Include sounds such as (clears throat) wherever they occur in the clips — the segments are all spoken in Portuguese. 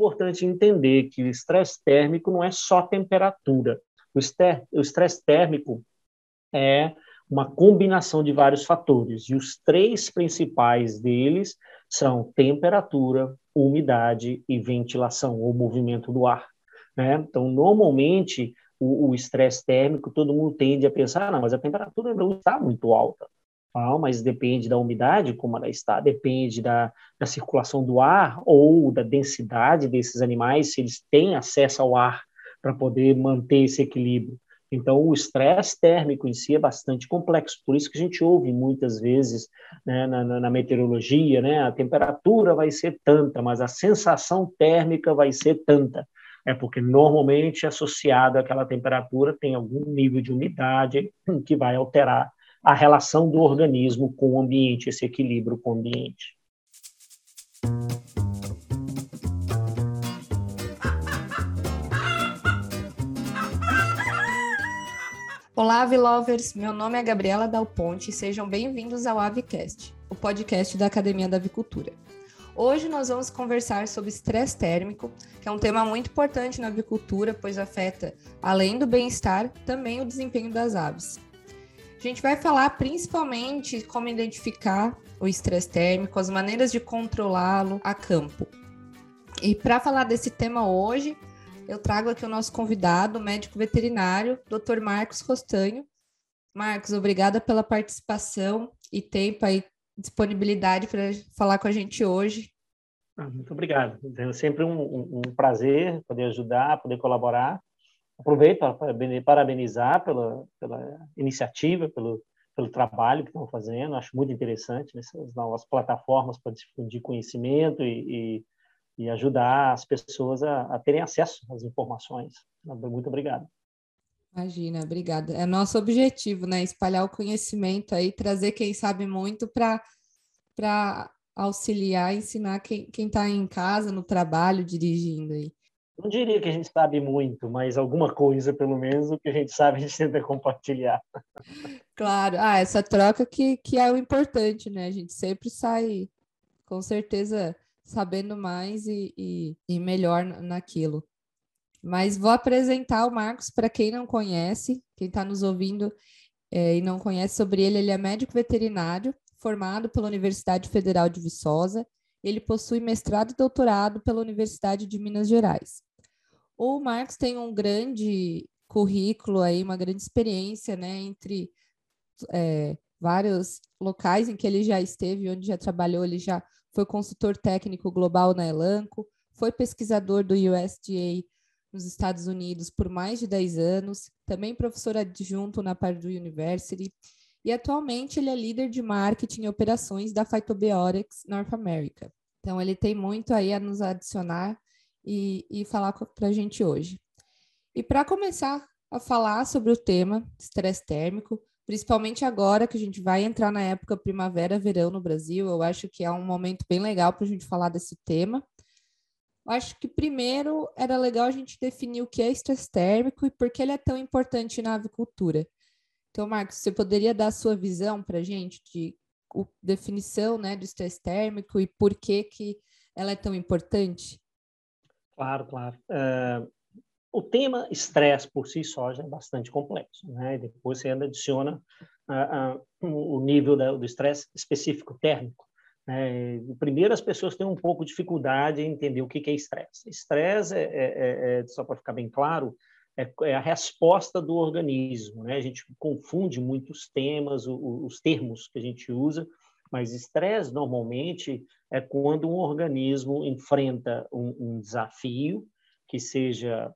importante entender que o estresse térmico não é só temperatura. O estresse térmico é uma combinação de vários fatores, e os três principais deles são temperatura, umidade e ventilação, ou movimento do ar. Né? Então, normalmente, o estresse térmico, todo mundo tende a pensar, ah, não, mas a temperatura não está muito alta. Mas depende da umidade, como ela está, depende da, da circulação do ar ou da densidade desses animais, se eles têm acesso ao ar para poder manter esse equilíbrio. Então, o estresse térmico em si é bastante complexo, por isso que a gente ouve muitas vezes né, na, na, meteorologia, né, a temperatura vai ser tanta, mas a sensação térmica vai ser tanta. É porque normalmente associado àquela temperatura tem algum nível de umidade que vai alterar a relação do organismo com o ambiente, esse equilíbrio com o ambiente. Olá, Avilovers! Meu nome é Gabriela Dal Ponte e sejam bem-vindos ao Avicast, o podcast da Academia da Avicultura. Hoje nós vamos conversar sobre estresse térmico, que é um tema muito importante na avicultura, pois afeta, além do bem-estar, também o desempenho das aves. A gente vai falar principalmente como identificar o estresse térmico, as maneiras de controlá-lo a campo. E para falar desse tema hoje, eu trago aqui o nosso convidado, o médico veterinário, Dr. Marcos Rostanho. Marcos, obrigada pela participação e tempo aí, disponibilidade para falar com a gente hoje. Ah, muito obrigado. É sempre um, um prazer poder ajudar, poder colaborar. Aproveito para parabenizar pela, pela iniciativa, pelo, pelo trabalho que estão fazendo. Acho muito interessante essas novas plataformas para difundir conhecimento e, e e ajudar as pessoas a, a terem acesso às informações. Muito obrigado. Imagina, obrigada. É nosso objetivo, né? Espalhar o conhecimento aí, trazer quem sabe muito para auxiliar, ensinar quem está em casa, no trabalho, dirigindo aí. Não diria que a gente sabe muito, mas alguma coisa, pelo menos, o que a gente sabe, a gente tenta compartilhar. Claro, ah, essa troca que, que é o importante, né? A gente sempre sai, com certeza, sabendo mais e, e, e melhor naquilo. Mas vou apresentar o Marcos para quem não conhece, quem está nos ouvindo é, e não conhece sobre ele. Ele é médico veterinário, formado pela Universidade Federal de Viçosa. Ele possui mestrado e doutorado pela Universidade de Minas Gerais. O Marcos tem um grande currículo aí, uma grande experiência, né, entre é, vários locais em que ele já esteve, onde já trabalhou, ele já foi consultor técnico global na Elanco, foi pesquisador do USDA nos Estados Unidos por mais de 10 anos, também professor adjunto na Purdue University, e atualmente ele é líder de marketing e operações da Phytobiotics North America. Então ele tem muito aí a nos adicionar e, e falar para a gente hoje. E para começar a falar sobre o tema estresse térmico, principalmente agora que a gente vai entrar na época primavera-verão no Brasil. Eu acho que é um momento bem legal para a gente falar desse tema. Eu acho que primeiro era legal a gente definir o que é estresse térmico e por que ele é tão importante na avicultura. Então, Marcos, você poderia dar a sua visão para a gente de o, definição né, do estresse térmico e por que, que ela é tão importante? Claro, claro. Uh, o tema estresse por si só já é bastante complexo, né? E depois você ainda adiciona uh, uh, o nível da, do estresse específico térmico. Né? Primeiro, as pessoas têm um pouco de dificuldade em entender o que é estresse. Estresse, é, é, é, é, só para ficar bem claro, é, é, a resposta do organismo. Né? A gente confunde muitos temas, os termos que a gente usa, mas estresse normalmente é quando um organismo enfrenta um, um desafio que seja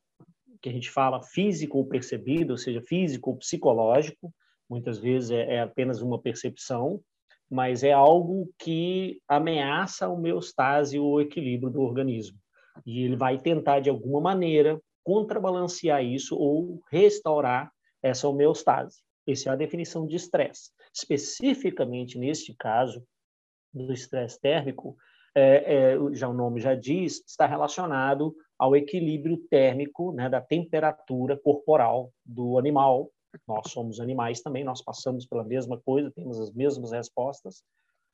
que a gente fala físico ou percebido, ou seja, físico ou psicológico, muitas vezes é, é apenas uma percepção, mas é algo que ameaça o homeostase ou o equilíbrio do organismo. E ele vai tentar, de alguma maneira, contrabalancear isso ou restaurar essa homeostase. Essa é a definição de estresse. Especificamente neste caso do estresse térmico, é, é, já o nome já diz, está relacionado ao equilíbrio térmico né, da temperatura corporal do animal. Nós somos animais também, nós passamos pela mesma coisa, temos as mesmas respostas.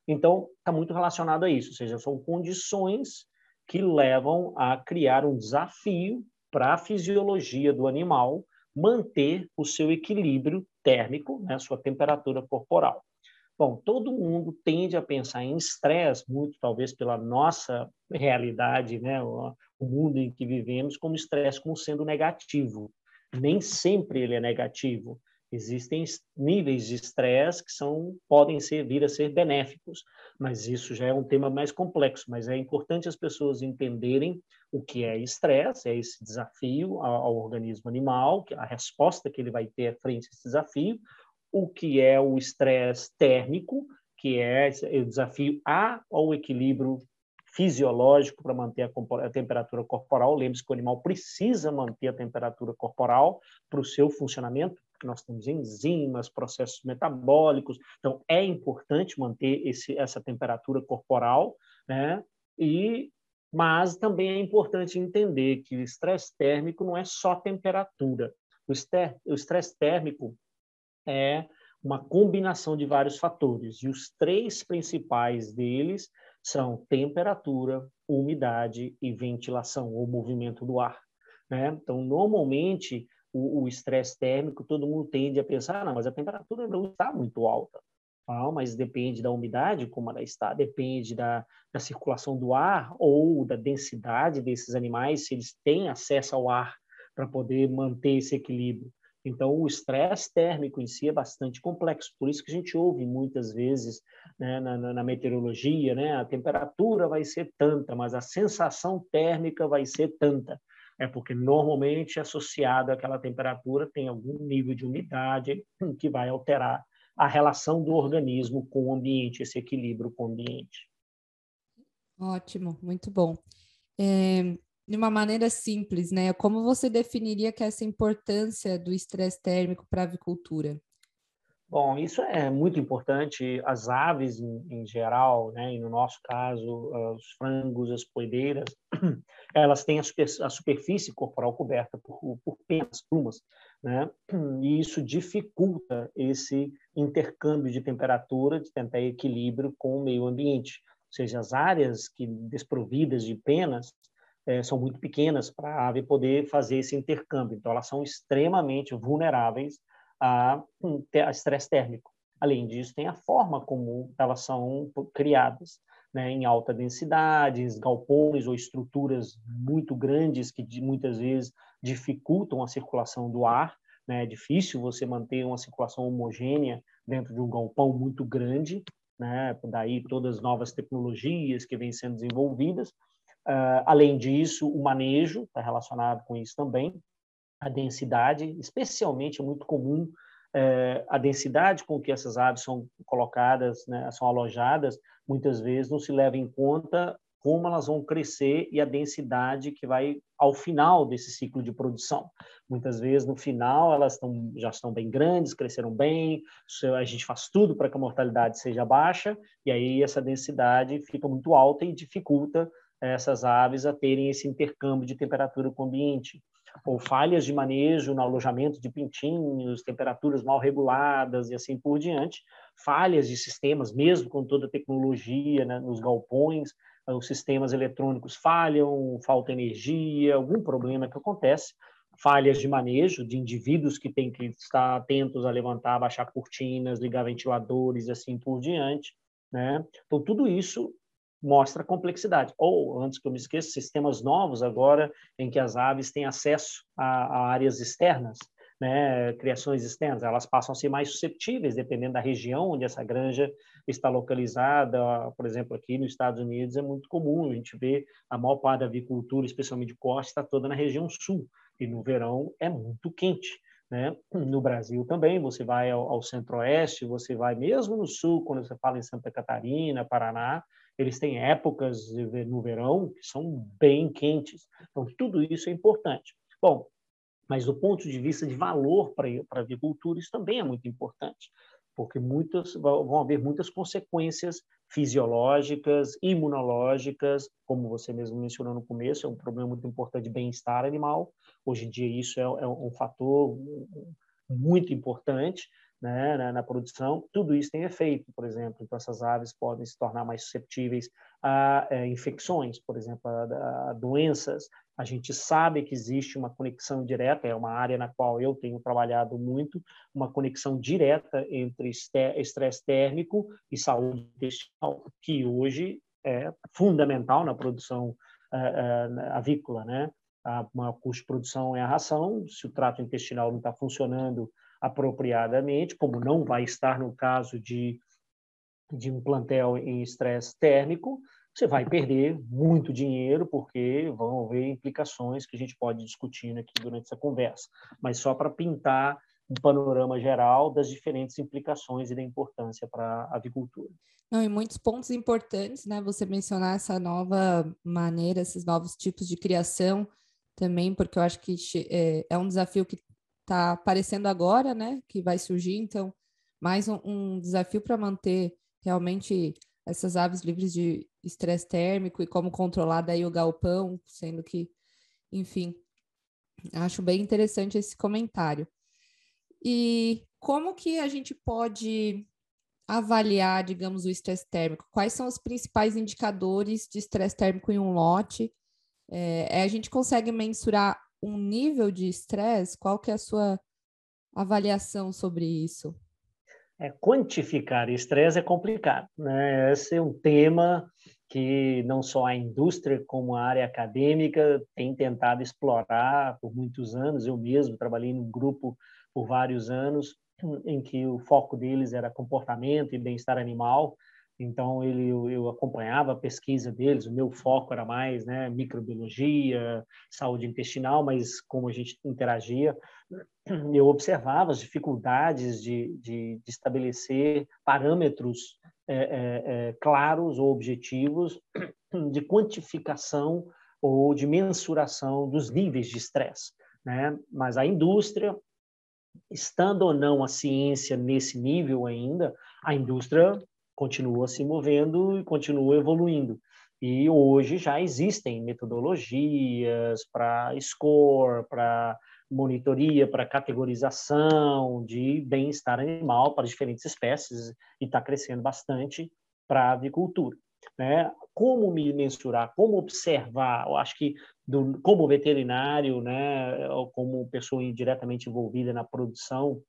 Então, está muito relacionado a isso, ou seja, são condições que levam a criar um desafio para a fisiologia do animal manter o seu equilíbrio térmico, né, sua temperatura corporal. Bom, todo mundo tende a pensar em estresse, muito talvez pela nossa realidade, né, o, mundo em que vivemos, como estresse como sendo negativo. Nem sempre ele é negativo. Existem níveis de estresse que são podem ser vir a ser benéficos, mas isso já é um tema mais complexo. Mas é importante as pessoas entenderem o que é estresse, é esse desafio ao, ao organismo animal, a resposta que ele vai ter frente a esse desafio, o que é o estresse térmico, que é o desafio ao equilíbrio fisiológico para manter a, a temperatura corporal. Lembre-se que o animal precisa manter a temperatura corporal para o seu funcionamento, nós temos enzimas, processos metabólicos, então é importante manter esse, essa temperatura corporal, né? E mas também é importante entender que o estresse térmico não é só temperatura. O estresse térmico é uma combinação de vários fatores, e os três principais deles são temperatura, umidade e ventilação, ou movimento do ar. Né? Então, normalmente, o estresse térmico, todo mundo tende a pensar, não, mas a temperatura não está muito alta. Ah, mas depende da umidade, como ela está, depende da, da circulação do ar ou da densidade desses animais, se eles têm acesso ao ar para poder manter esse equilíbrio. Então, o estresse térmico em si é bastante complexo, por isso que a gente ouve muitas vezes né, na, na, meteorologia, né, a temperatura vai ser tanta, mas a sensação térmica vai ser tanta é porque normalmente associado àquela temperatura tem algum nível de umidade que vai alterar a relação do organismo com o ambiente, esse equilíbrio com o ambiente. Ótimo, muito bom. É, de uma maneira simples, né? Como você definiria que é essa importância do estresse térmico para a avicultura? Bom, isso é muito importante. As aves, em, em geral, né, e no nosso caso, os frangos, as poedeiras, (clears throat) elas têm a, super, a superfície corporal coberta por, por penas, plumas, né? E isso dificulta esse intercâmbio de temperatura, de tentar equilíbrio com o meio ambiente. Ou seja, as áreas que desprovidas de penas é, são muito pequenas para a ave poder fazer esse intercâmbio. Então, elas são extremamente vulneráveis a, a estresse térmico. Além disso, tem a forma como elas são criadas, né, em alta densidade, galpões ou estruturas muito grandes que muitas vezes dificultam a circulação do ar. Né, é difícil você manter uma circulação homogênea dentro de um galpão muito grande, né, daí todas as novas tecnologias que vêm sendo desenvolvidas. Uh, além disso, o manejo está relacionado com isso também a densidade, especialmente é muito comum é, a densidade com que essas aves são colocadas, né, são alojadas, muitas vezes não se leva em conta como elas vão crescer e a densidade que vai ao final desse ciclo de produção. Muitas vezes, no final, elas estão, já estão bem grandes, cresceram bem, a gente faz tudo para que a mortalidade seja baixa, e aí essa densidade fica muito alta e dificulta essas aves a terem esse intercâmbio de temperatura com o ambiente ou falhas de manejo no alojamento de pintinhos, temperaturas mal reguladas e assim por diante, falhas de sistemas, mesmo com toda a tecnologia né, nos galpões, os sistemas eletrônicos falham, falta energia, algum problema que acontece, falhas de manejo de indivíduos que têm que estar atentos a levantar, baixar cortinas, ligar ventiladores e assim por diante. Né? Então, tudo isso mostra complexidade. Ou, antes que eu me esqueça, sistemas novos agora em que as aves têm acesso a, a áreas externas, né, criações externas, elas passam a ser mais susceptíveis, dependendo da região onde essa granja está localizada. Por exemplo, aqui nos Estados Unidos é muito comum a gente ver a maior parte da avicultura, especialmente de corte, está toda na região sul, e no verão é muito quente. Né? No Brasil também, você vai ao, ao centro-oeste, você vai mesmo no sul, quando você fala em Santa Catarina, Paraná, eles têm épocas no verão que são bem quentes. Então, tudo isso é importante. Bom, mas do ponto de vista de valor para a agricultura, isso também é muito importante, porque muitas, vão haver muitas consequências fisiológicas, imunológicas, como você mesmo mencionou no começo, é um problema muito importante de bem-estar animal. Hoje em dia, isso é, é um fator muito importante, né, na, na, produção, tudo isso tem efeito, por exemplo. Então, essas aves podem se tornar mais susceptíveis a é, infecções, por exemplo, a, a, doenças. A gente sabe que existe uma conexão direta, é uma área na qual eu tenho trabalhado muito, uma conexão direta entre estresse térmico e saúde intestinal, que hoje é fundamental na produção uh, uh, avícola, né? A maior custo de produção é a ração, se o trato intestinal não está funcionando apropriadamente, como não vai estar no caso de, de um plantel em estresse térmico, você vai perder muito dinheiro, porque vão haver implicações que a gente pode discutir aqui durante essa conversa. Mas só para pintar um panorama geral das diferentes implicações e da importância para a avicultura. Não, e muitos pontos importantes, né? Você mencionar essa nova maneira, esses novos tipos de criação também, porque eu acho que é, é um desafio que está aparecendo agora, né? Que vai surgir, então, mais um, um desafio para manter realmente essas aves livres de estresse térmico e como controlar daí o galpão, sendo que, enfim, acho bem interessante esse comentário. E como que a gente pode avaliar, digamos, o estresse térmico? Quais são os principais indicadores de estresse térmico em um lote? É, a gente consegue mensurar um nível de estresse? Qual que é a sua avaliação sobre isso? É, quantificar estresse é complicado. Né? Esse é um tema que não só a indústria como a área acadêmica tem tentado explorar por muitos anos. Eu mesmo trabalhei num grupo por vários anos em que o foco deles era comportamento e bem-estar animal. Então ele eu, acompanhava a pesquisa deles. O meu foco era mais, né, microbiologia, saúde intestinal, mas como a gente interagia, eu observava as dificuldades de, de, de estabelecer parâmetros é, é, é, claros ou objetivos de quantificação ou de mensuração dos níveis de estresse. Né? Mas a indústria, estando ou não a ciência nesse nível ainda, a indústria continua se movendo e continua evoluindo. E hoje já existem metodologias para score, para monitoria, para categorização de bem-estar animal para diferentes espécies e está crescendo bastante para a avicultura. Né? Como me mensurar, como observar, eu acho que do, como veterinário, né, ou como pessoa diretamente envolvida na produção,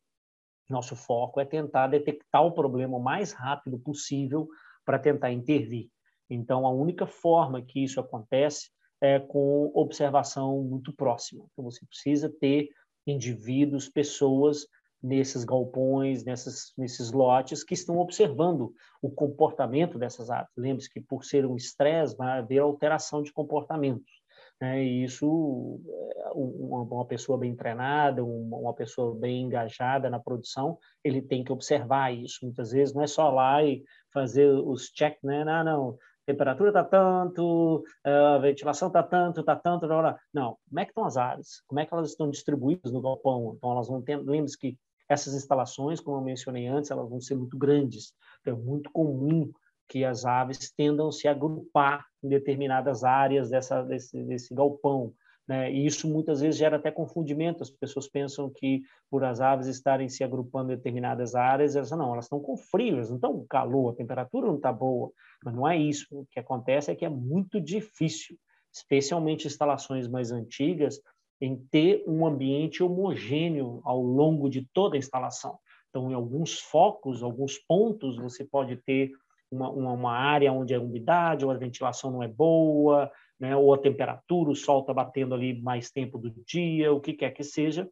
nosso foco é tentar detectar o problema o mais rápido possível para tentar intervir. Então, a única forma que isso acontece é com observação muito próxima. Então, você precisa ter indivíduos, pessoas nesses galpões, nessas, nesses lotes que estão observando o comportamento dessas aves. Lembre-se que, por ser um estresse, vai haver alteração de comportamentos. Né? E isso, é, uma pessoa bem treinada, uma pessoa bem engajada na produção, ele tem que observar isso. Muitas vezes não é só lá e fazer os check, né? Não, não, temperatura está tanto, a ventilação está tanto, está tanto, não, não. Como é que estão as aves? Como é que elas estão distribuídas no galpão? Então, elas vão ter, lembre-se que essas instalações, como eu mencionei antes, elas vão ser muito grandes. Então, é muito comum que as aves tendam a se agrupar em determinadas áreas dessa, desse, desse galpão. Né? E isso muitas vezes gera até confundimento. As pessoas pensam que por as aves estarem se agrupando em determinadas áreas, elas não, elas estão com frio, elas não estão com calor, a temperatura não está boa. Mas não é isso. O que acontece é que é muito difícil, especialmente instalações mais antigas, em ter um ambiente homogêneo ao longo de toda a instalação. Então, em alguns focos, alguns pontos, você pode ter uma, uma, uma, área onde a umidade ou a ventilação não é boa, né, ou a temperatura, o sol está batendo ali mais tempo do dia, o que quer que seja.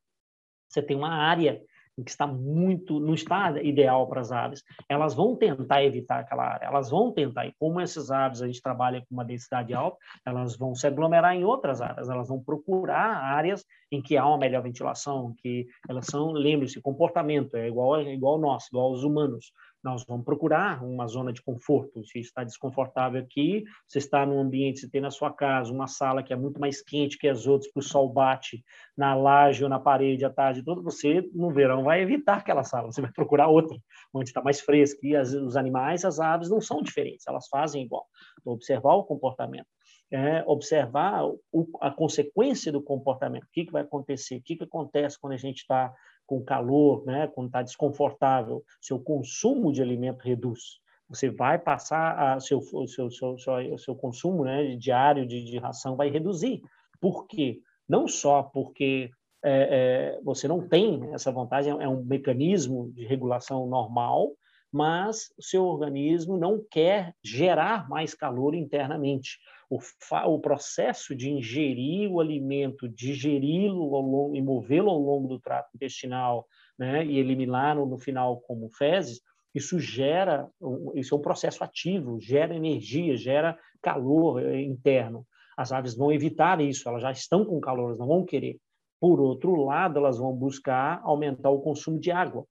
Você tem uma área que está muito, não está ideal para as aves. Elas vão tentar evitar aquela área, elas vão tentar, e como essas aves a gente trabalha com uma densidade alta, elas vão se aglomerar em outras áreas, elas vão procurar áreas em que há uma melhor ventilação, que elas são, lembre-se, comportamento, é igual, é igual ao nosso, igual aos humanos nós vamos procurar uma zona de conforto. Se está desconfortável aqui, você está num ambiente, você tem na sua casa uma sala que é muito mais quente que as outras, que o sol bate na laje ou na parede à tarde toda, você no verão vai evitar aquela sala, você vai procurar outra, onde está mais fresco. E as, os animais, as aves não são diferentes, elas fazem igual. Então, observar o comportamento. É, observar o, a consequência do comportamento, o que, que vai acontecer, o que, que acontece quando a gente está com calor, né, quando está desconfortável, seu consumo de alimento reduz. Você vai passar a seu seu seu seu, seu consumo, né, diário de, de ração vai reduzir. Por quê? Não só porque é, é, você não tem essa vantagem, é um mecanismo de regulação normal, mas o seu organismo não quer gerar mais calor internamente. O, o processo de ingerir o alimento, digeri-lo e movê-lo ao longo do trato intestinal né, e eliminá-lo no final como fezes, isso gera, isso é um processo ativo, gera energia, gera calor eh, interno. As aves vão evitar isso, elas já estão com calor, elas não vão querer. Por outro lado, elas vão buscar aumentar o consumo de água.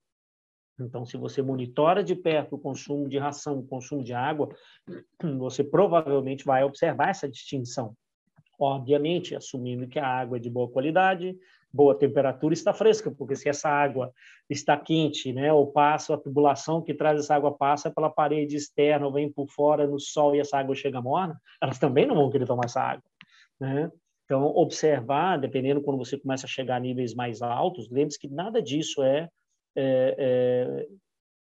Então, se você monitora de perto o consumo de ração, o consumo de água, (clears throat) você provavelmente vai observar essa distinção. Obviamente, assumindo que a água é de boa qualidade, boa temperatura está fresca, porque se essa água está quente, né, ou passa a tubulação que traz essa água passa pela parede externa, ou vem por fora no sol e essa água chega morna, elas também não vão querer tomar essa água, né? Então, observar, dependendo quando você começa a chegar a níveis mais altos, lembre-se que nada disso é, é, é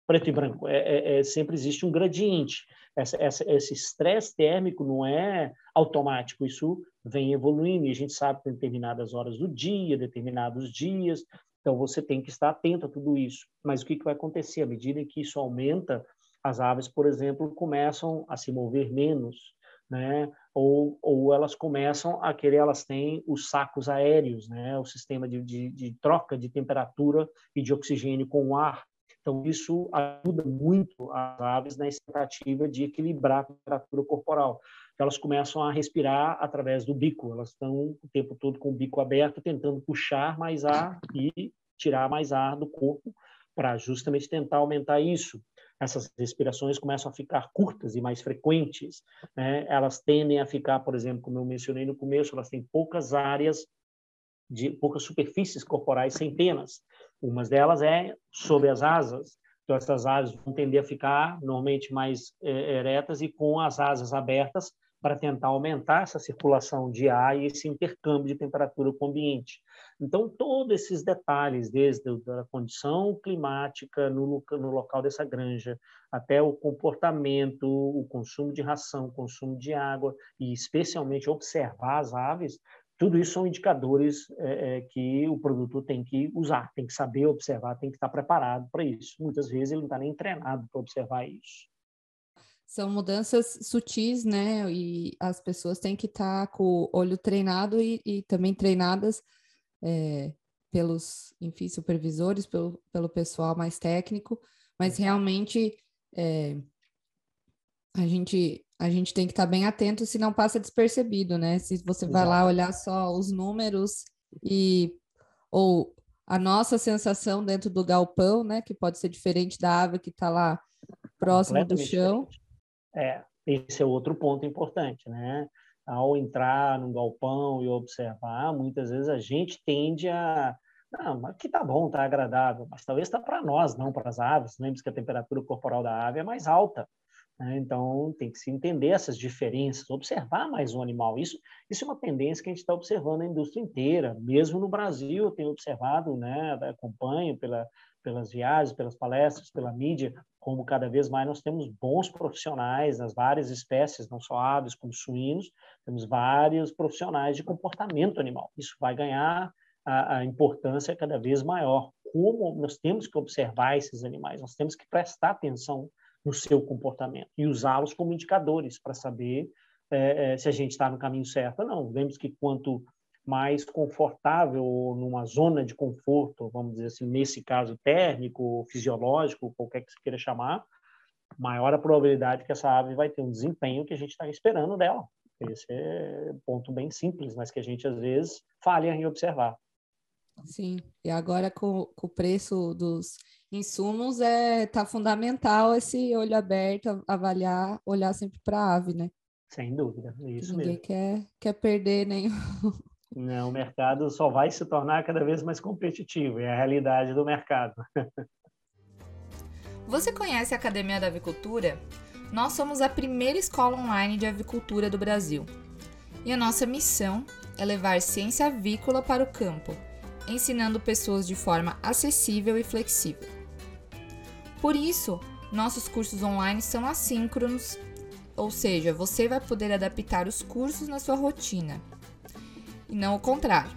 preto e branco, é, é, é sempre existe um gradiente. Essa, essa, esse estresse térmico não é automático, isso vem evoluindo e a gente sabe que determinadas horas do dia, determinados dias, então você tem que estar atento a tudo isso. Mas o que, que vai acontecer? À medida que isso aumenta, as aves, por exemplo, começam a se mover menos, né? ou, ou elas começam a querer, elas têm os sacos aéreos, né? o sistema de, de, de troca de temperatura e de oxigênio com o ar. Então, isso ajuda muito as aves na tentativa de equilibrar a temperatura corporal. Elas começam a respirar através do bico, elas estão o tempo todo com o bico aberto, tentando puxar mais ar e tirar mais ar do corpo, para justamente tentar aumentar isso essas respirações começam a ficar curtas e mais frequentes. Né? Elas tendem a ficar, por exemplo, como eu mencionei no começo, elas têm poucas áreas de poucas superfícies corporais sem penas. Umas delas é sobre as asas. Então essas asas vão tender a ficar normalmente mais é, eretas e com as asas abertas para tentar aumentar essa circulação de ar e esse intercâmbio de temperatura com o ambiente. Então, todos esses detalhes, desde a condição climática no, no local dessa granja, até o comportamento, o consumo de ração, o consumo de água, e especialmente observar as aves, tudo isso são indicadores é, é, que o produtor tem que usar, tem que saber observar, tem que estar preparado para isso. Muitas vezes ele não está nem treinado para observar isso são mudanças sutis, né? E as pessoas têm que estar tá com o olho treinado e, e também treinadas é, pelos, enfim, supervisores, pelo, pelo pessoal mais técnico, mas realmente é, a gente a gente tem que estar tá bem atento se não passa despercebido, né? Se você vai lá olhar só os números e ou a nossa sensação dentro do galpão, né? Que pode ser diferente da ave que está lá próximo do chão. Diferente. É, esse é outro ponto importante, né? Ao entrar no galpão e observar, muitas vezes a gente tende a não, mas que tá bom, tá agradável, mas talvez está para nós, não para as aves. Lembre-se que a temperatura corporal da ave é mais alta. Né? Então, tem que se entender essas diferenças, observar mais o animal. Isso, isso é uma tendência que a gente está observando na indústria inteira. Mesmo no Brasil, eu tenho observado, né, acompanho pela, pelas viagens, pelas palestras, pela mídia, como cada vez mais nós temos bons profissionais nas várias espécies, não só aves como suínos, temos vários profissionais de comportamento animal. Isso vai ganhar a, a importância cada vez maior. Como nós temos que observar esses animais, nós temos que prestar atenção no seu comportamento e usá-los como indicadores para saber é, é, se a gente está no caminho certo ou não. Vemos que quanto mais confortável, numa zona de conforto, vamos dizer assim, nesse caso térmico, fisiológico, qualquer que você queira chamar, maior a probabilidade que essa ave vai ter um desempenho que a gente está esperando dela. Esse é um ponto bem simples, mas que a gente às vezes falha em observar. Sim, e agora com, com o preço dos insumos é tá fundamental esse olho aberto, avaliar, olhar sempre para a ave, né? Sem dúvida, isso Ninguém mesmo. quer, quer perder nenhum, (laughs) Não, o mercado só vai se tornar cada vez mais competitivo, é a realidade do mercado. (laughs) Você conhece a Academia da Avicultura? Nós somos a primeira escola online de avicultura do Brasil. E a nossa missão é levar ciência avícola para o campo, ensinando pessoas de forma acessível e flexível. Por isso, nossos cursos online são assíncronos, ou seja, você vai poder adaptar os cursos na sua rotina, e não o contrário.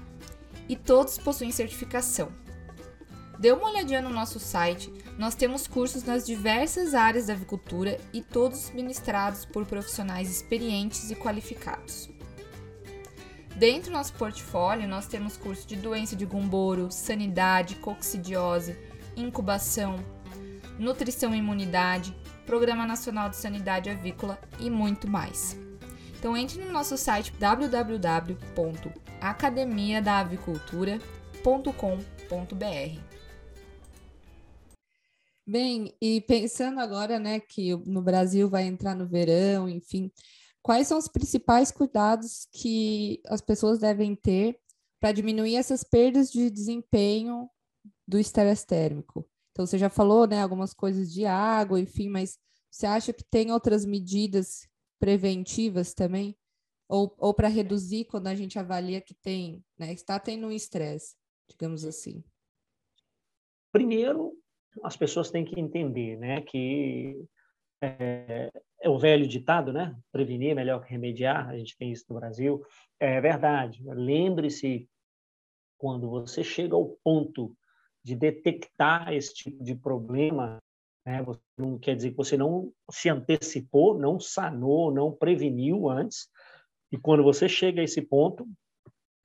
E todos possuem certificação. Dê uma olhadinha no nosso site, nós temos cursos nas diversas áreas da avicultura e todos ministrados por profissionais experientes e qualificados. Dentro do nosso portfólio, nós temos curso de doença de gumboro, sanidade, coccidiose, incubação, nutrição e imunidade, Programa Nacional de Sanidade Avícola e muito mais. Então entre no nosso site www.academiadaavicultura.com.br. Bem, e pensando agora, né, que no Brasil vai entrar no verão, enfim, quais são os principais cuidados que as pessoas devem ter para diminuir essas perdas de desempenho do estresse térmico? Então, você já falou, né, algumas coisas de água, enfim, mas você acha que tem outras medidas preventivas também? Ou, ou para reduzir quando a gente avalia que tem, né, está tendo um estresse, digamos assim? Primeiro, as pessoas têm que entender, né, que é, é, o velho ditado, né? Prevenir é melhor que remediar. A gente tem isso no Brasil. É verdade. Lembre-se quando você chega ao ponto de detectar esse tipo de problema, né? Você não quer dizer que você não se antecipou, não sanou, não preveniu antes. E quando você chega a esse ponto,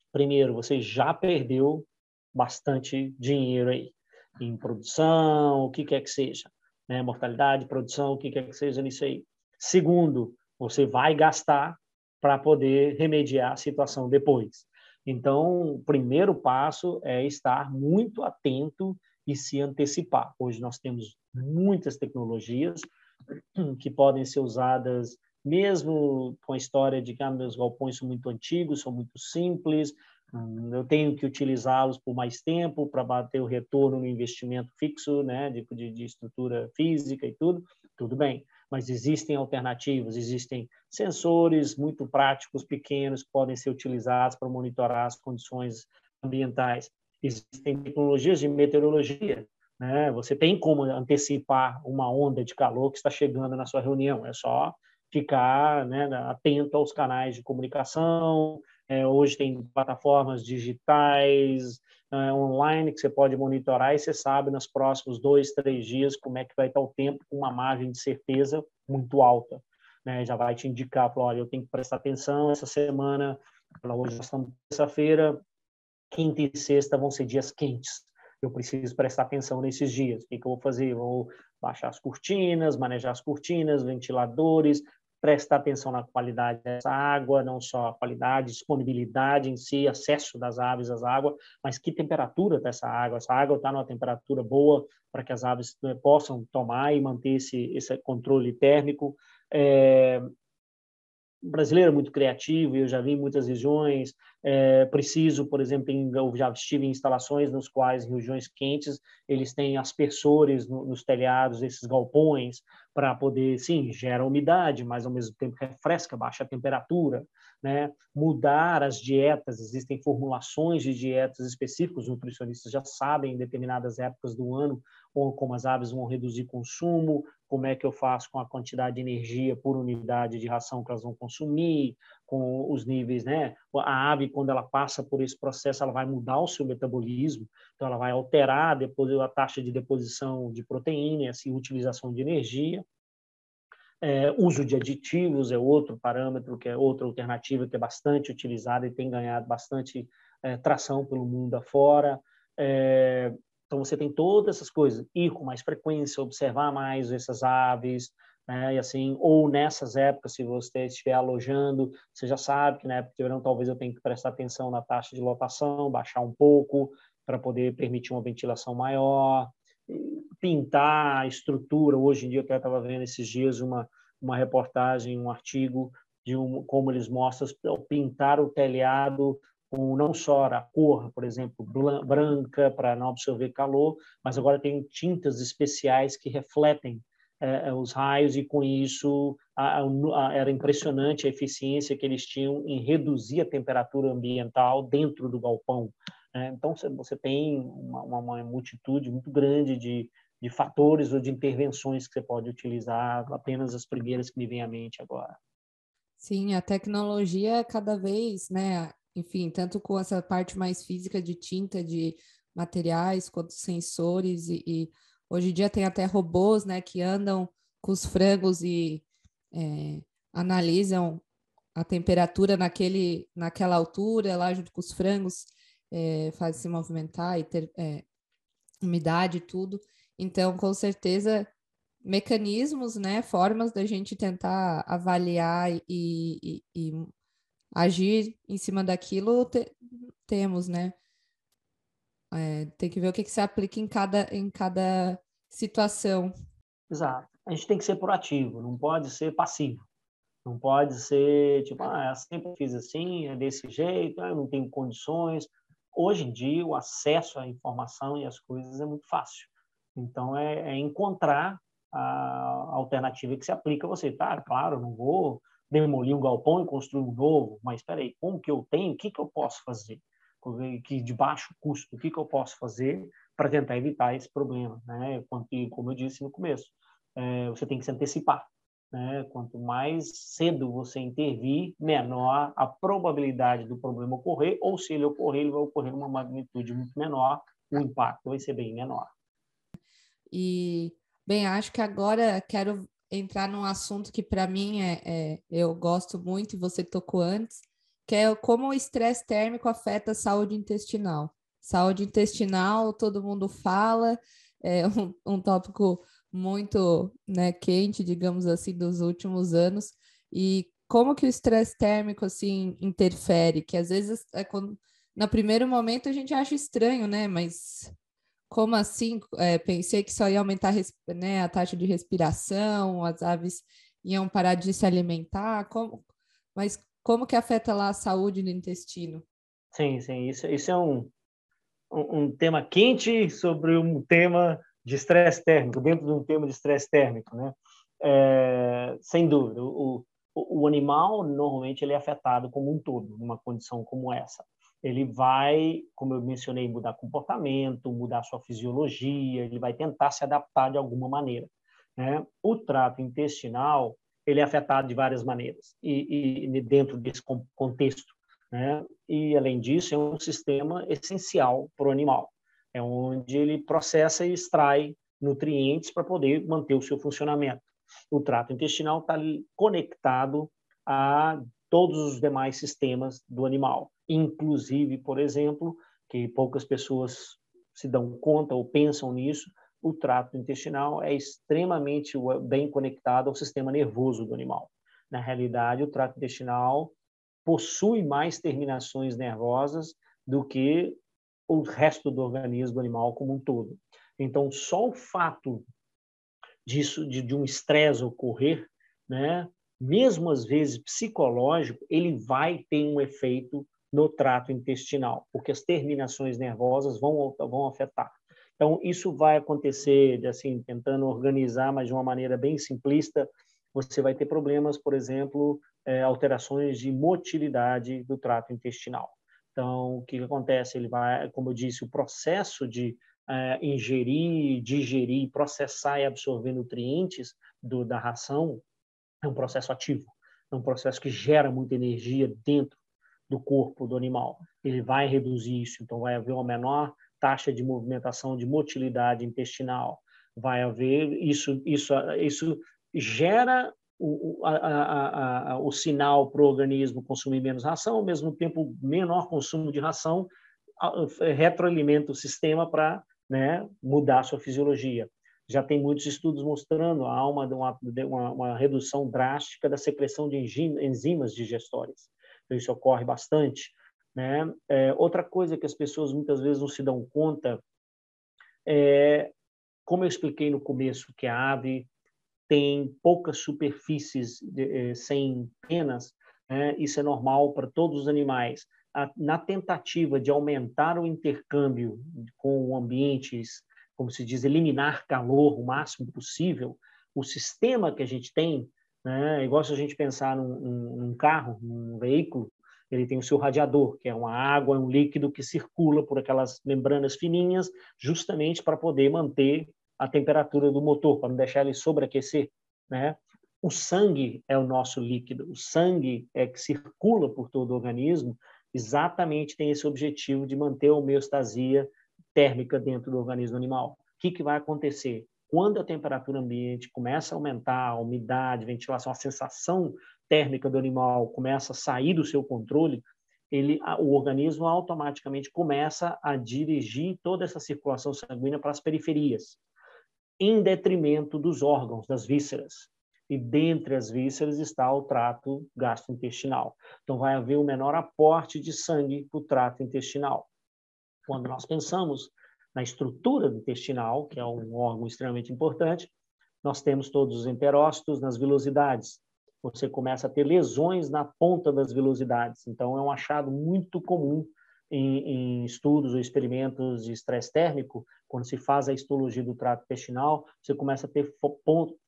primeiro você já perdeu bastante dinheiro aí em produção, o que quer que seja né? mortalidade, produção, o que quer que seja nisso aí. Segundo, você vai gastar para poder remediar a situação depois. Então, o primeiro passo é estar muito atento e se antecipar. Hoje nós temos muitas tecnologias que podem ser usadas mesmo com a história de que ah, meus galpões são muito antigos, são muito simples, Hum, eu tenho que utilizá-los por mais tempo para bater o retorno no investimento fixo, né, de, de, estrutura física e tudo, tudo bem. Mas existem alternativas, existem sensores muito práticos, pequenos, que podem ser utilizados para monitorar as condições ambientais. Existem tecnologias de meteorologia, né? Você tem como antecipar uma onda de calor que está chegando na sua reunião. É só ficar né, atento aos canais de comunicação, é, hoje tem plataformas digitais, é, online, que você pode monitorar e você sabe nos próximos dois, três dias como é que vai estar o tempo com uma margem de certeza muito alta. Né? Já vai te indicar, olha, eu tenho que prestar atenção essa semana, hoje estamos terça-feira, quinta e sexta vão ser dias quentes. Eu preciso prestar atenção nesses dias. O que, que eu vou fazer? vou baixar as cortinas, manejar as cortinas, ventiladores, prestar atenção na qualidade dessa água, não só a qualidade, disponibilidade em si, acesso das aves às águas, mas que temperatura dessa água. Essa água está numa temperatura boa para que as aves né, possam tomar e manter esse, esse controle térmico. É, brasileiro é muito criativo, eu já vi em muitas regiões, é, preciso, por exemplo, em, eu já estive em instalações nos quais, em regiões quentes, eles têm aspersores no, nos telhados, esses galpões, para poder, sim, gera umidade, mas ao mesmo tempo refresca, baixa a temperatura, né? Mudar as dietas, existem formulações de dietas específicas, os nutricionistas já sabem em determinadas épocas do ano como as aves vão reduzir consumo, como é que eu faço com a quantidade de energia por unidade de ração que elas vão consumir, com os níveis, né? A ave, quando ela passa por esse processo, ela vai mudar o seu metabolismo, então ela vai alterar depois a taxa de deposição de proteína, assim, utilização de energia. É, uso de aditivos é outro parâmetro, que é outra alternativa que é bastante utilizada e tem ganhado bastante é, tração pelo mundo afora. É, então, você tem todas essas coisas. Ir com mais frequência, observar mais essas aves, né? E assim, ou nessas épocas, se você estiver alojando, você já sabe que na época de verão talvez eu tenha que prestar atenção na taxa de lotação, baixar um pouco para poder permitir uma ventilação maior, pintar a estrutura. Hoje em dia, eu estava vendo esses dias uma, uma reportagem, um artigo de um, como eles mostram pintar o telhado com não só a cor, por exemplo, branca para não absorver calor, mas agora tem tintas especiais que refletem é, é os raios e com isso a, a, era impressionante a eficiência que eles tinham em reduzir a temperatura ambiental dentro do galpão. Né? Então, você tem uma, uma, multitude muito grande de, de fatores ou de intervenções que você pode utilizar, apenas as primeiras que me vêm à mente agora. Sim, a tecnologia cada vez, né, enfim, tanto com essa parte mais física de tinta, de materiais, quanto sensores, e, e hoje em dia tem até robôs, né, que andam com os frangos e é, analisam a temperatura naquele, naquela altura, lá junto com os frangos, é, faz se movimentar e ter é, umidade e tudo. Então, com certeza, mecanismos, né, formas da gente tentar avaliar e, e, e agir em cima daquilo te, temos, né? É, tem que ver o que, que se aplica em cada, em cada situação. Exato. A gente tem que ser proativo, não pode ser passivo. Não pode ser tipo, ah, eu sempre fiz assim, é desse jeito, ah, eu não tenho condições. Hoje em dia, o acesso à informação e às coisas é muito fácil. Então, é, é encontrar a alternativa que se aplica a você. Tá, claro, não vou demolir um galpão e construir um novo, mas espera aí, como que eu tenho, o que, que eu posso fazer? Que de baixo custo, o que, que eu posso fazer para tentar evitar esse problema? Né? Como eu disse no começo, é, você tem que se antecipar. Né? Quanto mais cedo você intervir, menor a probabilidade do problema ocorrer, ou se ele ocorrer, ele vai ocorrer numa magnitude muito menor, o impacto vai ser bem menor. E, bem, acho que agora quero entrar num assunto que para mim é, é, eu gosto muito e você tocou antes, que é como o estresse térmico afeta a saúde intestinal. Saúde intestinal, todo mundo fala, é (laughs) um, um tópico muito né, quente, digamos assim, dos últimos anos. E como que o estresse térmico assim interfere? Que às vezes é quando, no primeiro momento a gente acha estranho, né? Mas como assim? É, pensei que só ia aumentar né, a taxa de respiração, as aves iam parar de se alimentar, como, mas como que afeta lá a saúde do intestino? Sim, sim, isso, isso é um, um, um tema quente sobre um tema de estresse térmico, dentro de um tema de estresse térmico, né? É, sem dúvida, o, o, o animal normalmente ele é afetado como um todo, numa condição como essa ele vai, como eu mencionei, mudar comportamento, mudar sua fisiologia, ele vai tentar se adaptar de alguma maneira. Né? O trato intestinal ele é afetado de várias maneiras e, e dentro desse contexto, né? E além disso é um sistema essencial para o animal, é onde ele processa e extrai nutrientes para poder manter o seu funcionamento. O trato intestinal está conectado a todos os demais sistemas do animal inclusive, por exemplo, que poucas pessoas se dão conta ou pensam nisso, o trato intestinal é extremamente bem conectado ao sistema nervoso do animal. Na realidade, o trato intestinal possui mais terminações nervosas do que o resto do organismo animal como um todo. Então, só o fato disso, de, de um estresse ocorrer, né, mesmo às vezes psicológico, ele vai ter um efeito no trato intestinal, porque as terminações nervosas vão, vão afetar. Então, isso vai acontecer, assim, tentando organizar, mas de uma maneira bem simplista, você vai ter problemas, por exemplo, é, alterações de motilidade do trato intestinal. Então, o que acontece? Ele vai, como eu disse, o processo de é, ingerir, digerir, processar e absorver nutrientes do, da ração é um processo ativo, é um processo que gera muita energia dentro do corpo do animal. Ele vai reduzir isso, então vai haver uma menor taxa de movimentação de motilidade intestinal. Vai haver isso, isso, isso gera o, a, a, a, o sinal para o organismo consumir menos ração, ao mesmo tempo menor consumo de ração retroalimenta o sistema para né, mudar a sua fisiologia. Já tem muitos estudos mostrando há uma, uma, uma redução drástica da secreção de enzimas digestórias. Então, isso ocorre bastante. Né? É, outra coisa que as pessoas muitas vezes não se dão conta é, como eu expliquei no começo, que a ave tem poucas superfícies de, eh, sem penas, né? isso é normal para todos os animais. A, na tentativa de aumentar o intercâmbio com o ambiente, como se diz, eliminar calor o máximo possível, o sistema que a gente tem né? Igual se a gente pensar num, num carro, num veículo, ele tem o seu radiador, que é uma água, um líquido que circula por aquelas membranas fininhas, justamente para poder manter a temperatura do motor, para não deixar ele sobreaquecer, né? O sangue é o nosso líquido, o sangue é que circula por todo o organismo, exatamente tem esse objetivo de manter a homeostasia térmica dentro do organismo animal. O que, que vai acontecer? Quando a temperatura ambiente começa a aumentar, a umidade, a ventilação, a sensação térmica do animal começa a sair do seu controle, ele, o organismo automaticamente começa a dirigir toda essa circulação sanguínea para as periferias, em detrimento dos órgãos, das vísceras e dentre as vísceras está o trato gastrointestinal. Então, vai haver o menor aporte de sangue para o trato intestinal. Quando nós pensamos na estrutura intestinal, que é um órgão extremamente importante, nós temos todos os enterócitos nas vilosidades. Você começa a ter lesões na ponta das vilosidades. Então, é um achado muito comum em, em estudos ou experimentos de estresse térmico, quando se faz a histologia do trato intestinal, você começa a ter fo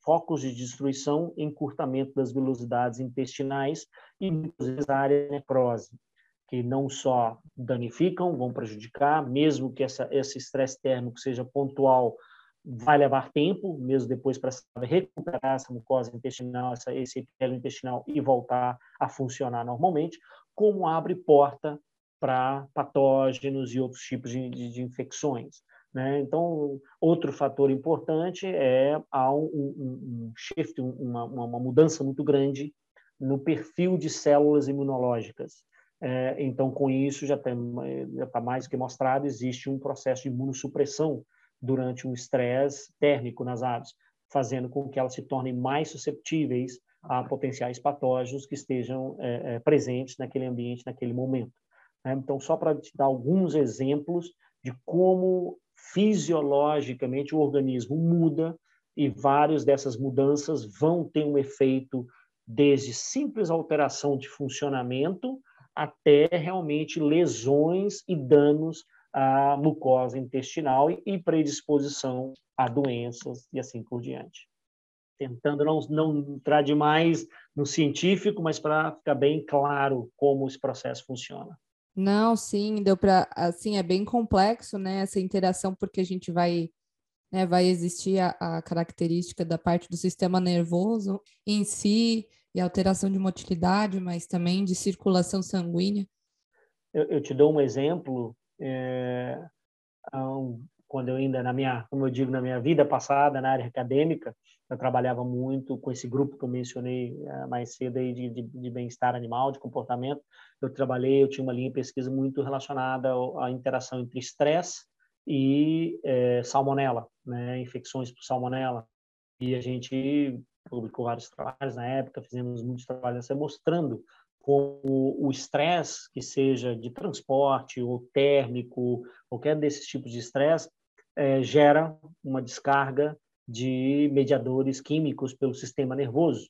focos de destruição, encurtamento das velocidades intestinais e muitas vezes a área necrose, que não só danificam, vão prejudicar, mesmo que essa, esse estresse térmico seja pontual, vai levar tempo, mesmo depois para recuperar essa mucosa intestinal, essa, esse epitélio intestinal e voltar a funcionar normalmente, como abre porta para patógenos e outros tipos de, de, de infecções. Né? Então, outro fator importante é há um, um, um shift, uma, uma, mudança muito grande no perfil de células imunológicas. É, então, com isso, já está mais que mostrado, existe um processo de imunossupressão durante um estresse térmico nas aves, fazendo com que elas se tornem mais susceptíveis a potenciais patógenos que estejam é, é, presentes naquele ambiente, naquele momento. Né? Então, só para te dar alguns exemplos de como fisiologicamente o organismo muda e várias dessas mudanças vão ter um efeito desde simples alteração de funcionamento até realmente lesões e danos à mucosa intestinal e predisposição a doenças e assim por diante. Tentando não, não entrar demais no científico, mas para ficar bem claro como esse processo funciona. Não, sim, deu para, assim, é bem complexo, né, essa interação, porque a gente vai, né, vai existir a, a característica da parte do sistema nervoso em si, e alteração de motilidade, mas também de circulação sanguínea. Eu, eu te dou um exemplo, é, quando eu ainda na minha, como eu digo, na minha vida passada na área acadêmica, eu trabalhava muito com esse grupo que eu mencionei uh, mais cedo aí de, de, de bem-estar animal, de comportamento. Eu trabalhei, eu tinha uma linha de pesquisa muito relacionada à interação entre estresse e é, salmonela, né, infecções por salmonela. E a gente publicou vários trabalhos na época, fizemos muitos trabalhos mostrando como o estresse, que seja de transporte ou térmico, qualquer desses tipos de estresse, é, gera uma descarga de mediadores químicos pelo sistema nervoso.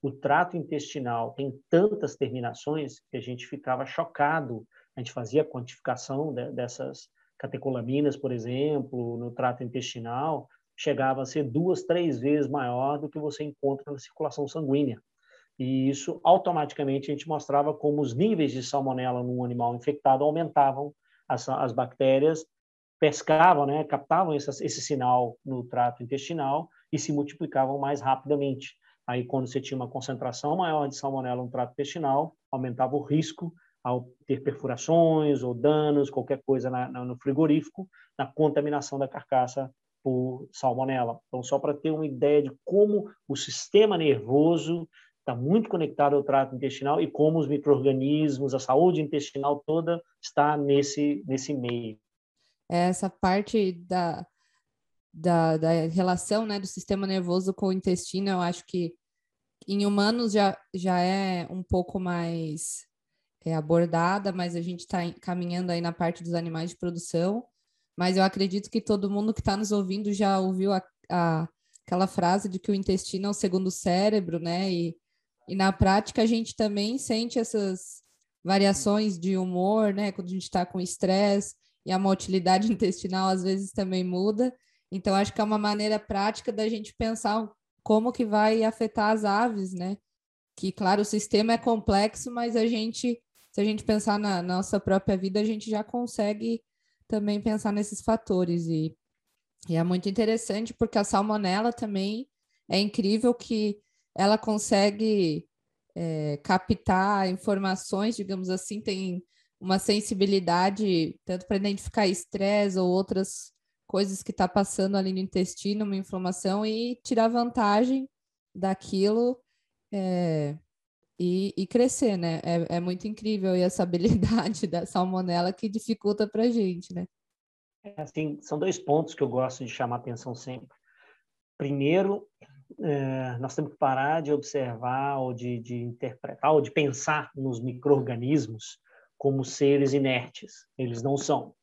O trato intestinal tem tantas terminações que a gente ficava chocado. A gente fazia quantificação de, dessas catecolaminas, por exemplo, no trato intestinal, chegava a ser duas, três vezes maior do que você encontra na circulação sanguínea. E isso automaticamente a gente mostrava como os níveis de salmonela num animal infectado aumentavam, as, as bactérias pescavam, né, captavam esse, esse sinal no trato intestinal e se multiplicavam mais rapidamente. Aí, quando você tinha uma concentração maior de salmonela no trato intestinal, aumentava o risco ao ter perfurações ou danos, qualquer coisa na, na, no frigorífico, na contaminação da carcaça por salmonela. Então, só para ter uma ideia de como o sistema nervoso está muito conectado ao trato intestinal e como os micro-organismos, a saúde intestinal toda está nesse, nesse meio essa parte da, da, da relação né, do sistema nervoso com o intestino, eu acho que em humanos já, já é um pouco mais é, abordada, mas a gente está caminhando aí na parte dos animais de produção. Mas eu acredito que todo mundo que está nos ouvindo já ouviu a, a, aquela frase de que o intestino é o segundo cérebro, né? E, e na prática a gente também sente essas variações de humor, né? Quando a gente está com estresse, e a motilidade (laughs) intestinal às vezes também muda. Então, acho que é uma maneira prática da gente pensar como que vai afetar as aves, né? Que, claro, o sistema é complexo, mas a gente se a gente pensar na nossa própria vida, a gente já consegue também pensar nesses fatores. E, e é muito interessante porque a salmonela também é incrível que ela consegue é, captar informações, digamos assim, tem uma sensibilidade tanto para identificar estresse ou outras coisas que está passando ali no intestino, uma inflamação, e tirar vantagem daquilo é, e, e, crescer, né? É, é, muito incrível e essa (laughs) habilidade da salmonela que dificulta para a gente, né? É, assim, são dois pontos que eu gosto de chamar atenção sempre. Primeiro, é, nós temos que parar de observar ou de, de interpretar ou de pensar nos micro-organismos como seres inertes. Eles não são.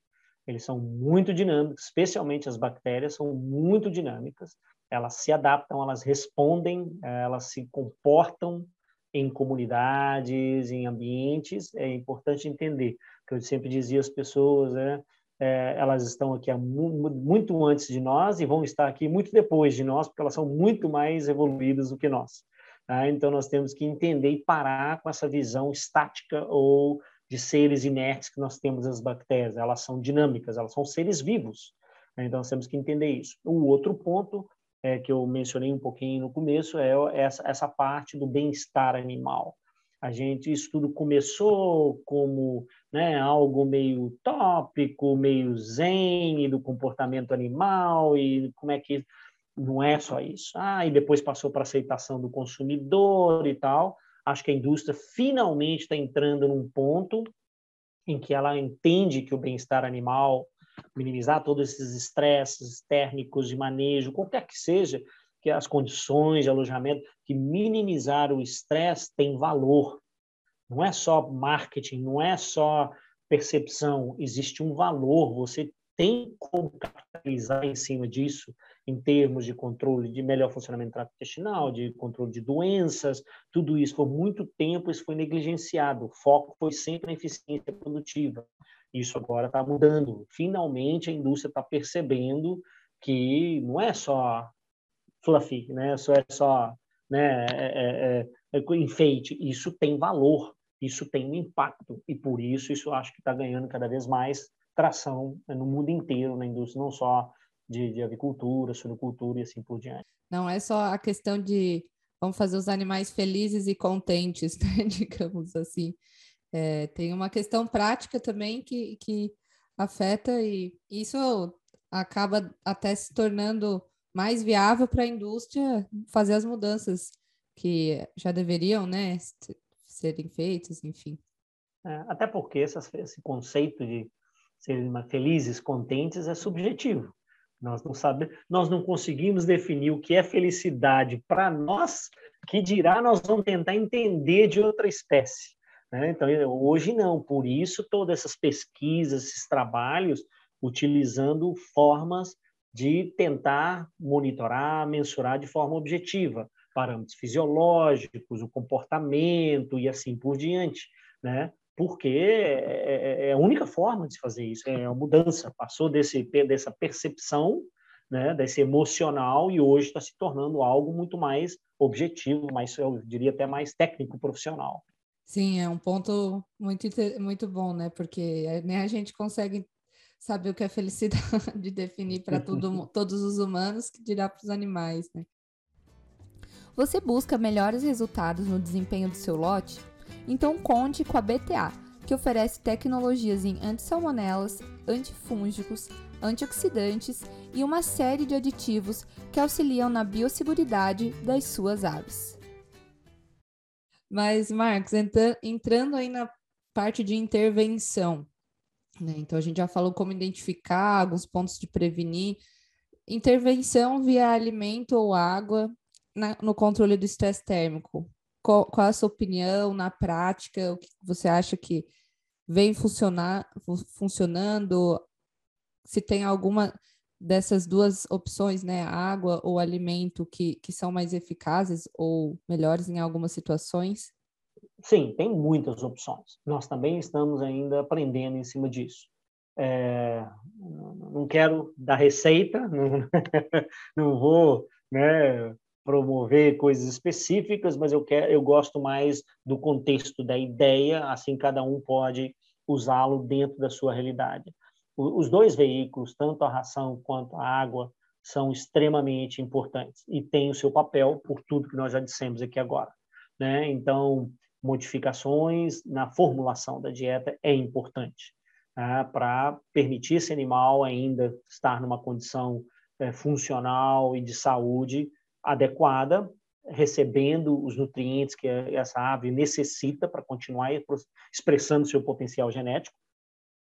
Eles são muito dinâmicos, especialmente as bactérias são muito dinâmicas. Elas se adaptam, elas respondem, elas se comportam em comunidades, em ambientes. É importante entender que eu sempre dizia às pessoas, né, é, elas estão aqui muito antes de nós e vão estar aqui muito depois de nós, porque elas são muito mais evoluídas do que nós. Tá? Então, nós temos que entender e parar com essa visão estática ou de seres inertes que nós temos as bactérias. Elas são dinâmicas, elas são seres vivos. Né? Então, nós temos que entender isso. O outro ponto é, que eu mencionei um pouquinho no começo é essa, essa parte do bem-estar animal a gente isso tudo começou como né, algo meio tópico, meio zen do comportamento animal e como é que não é só isso. Ah, e depois passou para aceitação do consumidor e tal. Acho que a indústria finalmente está entrando num ponto em que ela entende que o bem-estar animal, minimizar todos esses estresses térmicos de manejo, qualquer que seja, que as condições de alojamento, que minimizar o estresse tem valor. Não é só marketing, não é só percepção, existe um valor, você tem como capitalizar em cima disso em termos de controle de melhor funcionamento trato intestinal, de controle de doenças, tudo isso por muito tempo isso foi negligenciado. O foco foi sempre na eficiência produtiva. Isso agora está mudando. Finalmente a indústria está percebendo que não é só fluffy, né? Só é só né, é, é, é, é enfeite. Isso tem valor, isso tem um impacto e por isso isso acho que está ganhando cada vez mais tração né, no mundo inteiro na indústria, não só de, de avicultura, suinocultura e assim por diante. Não é só a questão de vamos fazer os animais felizes e contentes, (laughs) né? digamos assim. É, tem uma questão prática também que, que afeta e isso acaba até se tornando mais viável para a indústria fazer as mudanças que já deveriam, né, serem feitas, enfim. É, até porque esse conceito de serem felizes, contentes é subjetivo. Nós não sabemos, nós não conseguimos definir o que é felicidade para nós, que dirá nós vamos tentar entender de outra espécie. Né? Então, hoje não, por isso todas essas pesquisas, esses trabalhos, utilizando formas de tentar monitorar, mensurar de forma objetiva parâmetros fisiológicos, o comportamento e assim por diante, né? Porque é, é, é a única forma de se fazer isso, é a mudança, passou desse, dessa percepção, né, desse emocional e hoje está se tornando algo muito mais objetivo, mais, eu diria até mais técnico, profissional. Sim, é um ponto muito, muito bom, né? Porque nem a gente consegue saber o que é felicidade, (laughs) definir para todos os humanos, que dirá para os animais, né? Você busca melhores resultados no desempenho do seu lote? Então conte com a BTA, que oferece tecnologias em antissalmonelas, antifúngicos, antioxidantes e uma série de aditivos que auxiliam na biosseguridade das suas aves. Mas, Marcos, entrando aí na parte de intervenção, né? Então, a gente já falou como identificar alguns pontos de prevenir. Intervenção via alimento ou água na, no controle do estresse térmico. Qual, qual, a sua opinião na prática? O que você acha que vem funcionar, funcionando? Se tem alguma dessas duas opções, né, água ou alimento, que, que são mais eficazes ou melhores em algumas situações? Sim, tem muitas opções. Nós também estamos ainda aprendendo em cima disso. É, não quero dar receita, (laughs) não, não vou né, promover coisas específicas, mas eu quero, eu gosto mais do contexto da ideia, assim cada um pode usá-lo dentro da sua realidade. Os dois veículos, tanto a ração quanto a água, são extremamente importantes e têm o seu papel por tudo que nós já dissemos aqui agora. Né? Então, modificações na formulação da dieta é importante né? para permitir esse animal ainda estar numa condição é, funcional e de saúde adequada, recebendo os nutrientes que essa ave necessita para continuar expressando seu potencial genético.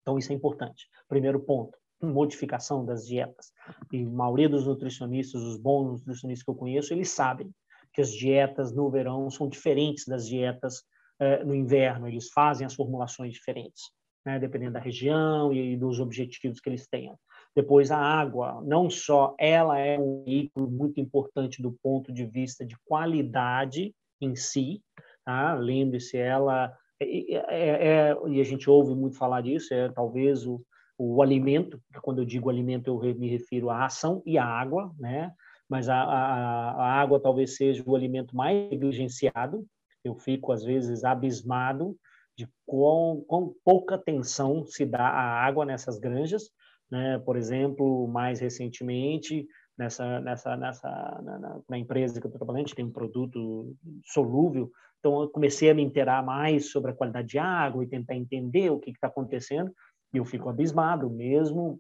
Então, isso é importante. Primeiro ponto, modificação das dietas. E a maioria dos nutricionistas, os bons nutricionistas que eu conheço, eles sabem que as dietas no verão são diferentes das dietas eh, no inverno. Eles fazem as formulações diferentes, né, dependendo da região e dos objetivos que eles tenham. Depois, a água, não só ela é um veículo muito importante do ponto de vista de qualidade em si, tá? lembre-se, ela é, é, é, e a gente ouve muito falar disso, é talvez o, o alimento, quando eu digo alimento eu me refiro à ração e à água, né? mas a, a, a água talvez seja o alimento mais negligenciado, eu fico às vezes abismado de quão, quão pouca atenção se dá à água nessas granjas, né? Por exemplo, mais recentemente, nessa, nessa, nessa na, na empresa que eu estou trabalhando, a gente tem um produto solúvel, então eu comecei a me interar mais sobre a qualidade de água e tentar entender o que está acontecendo, e eu fico abismado mesmo,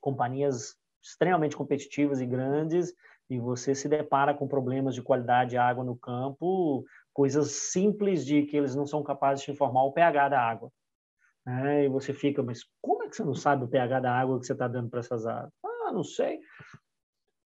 companhias extremamente competitivas e grandes, e você se depara com problemas de qualidade de água no campo, coisas simples de que eles não são capazes de informar o pH da água. Né? E você fica, mas como é que você não sabe o pH da água que você está dando para essas águas? Ah, não sei.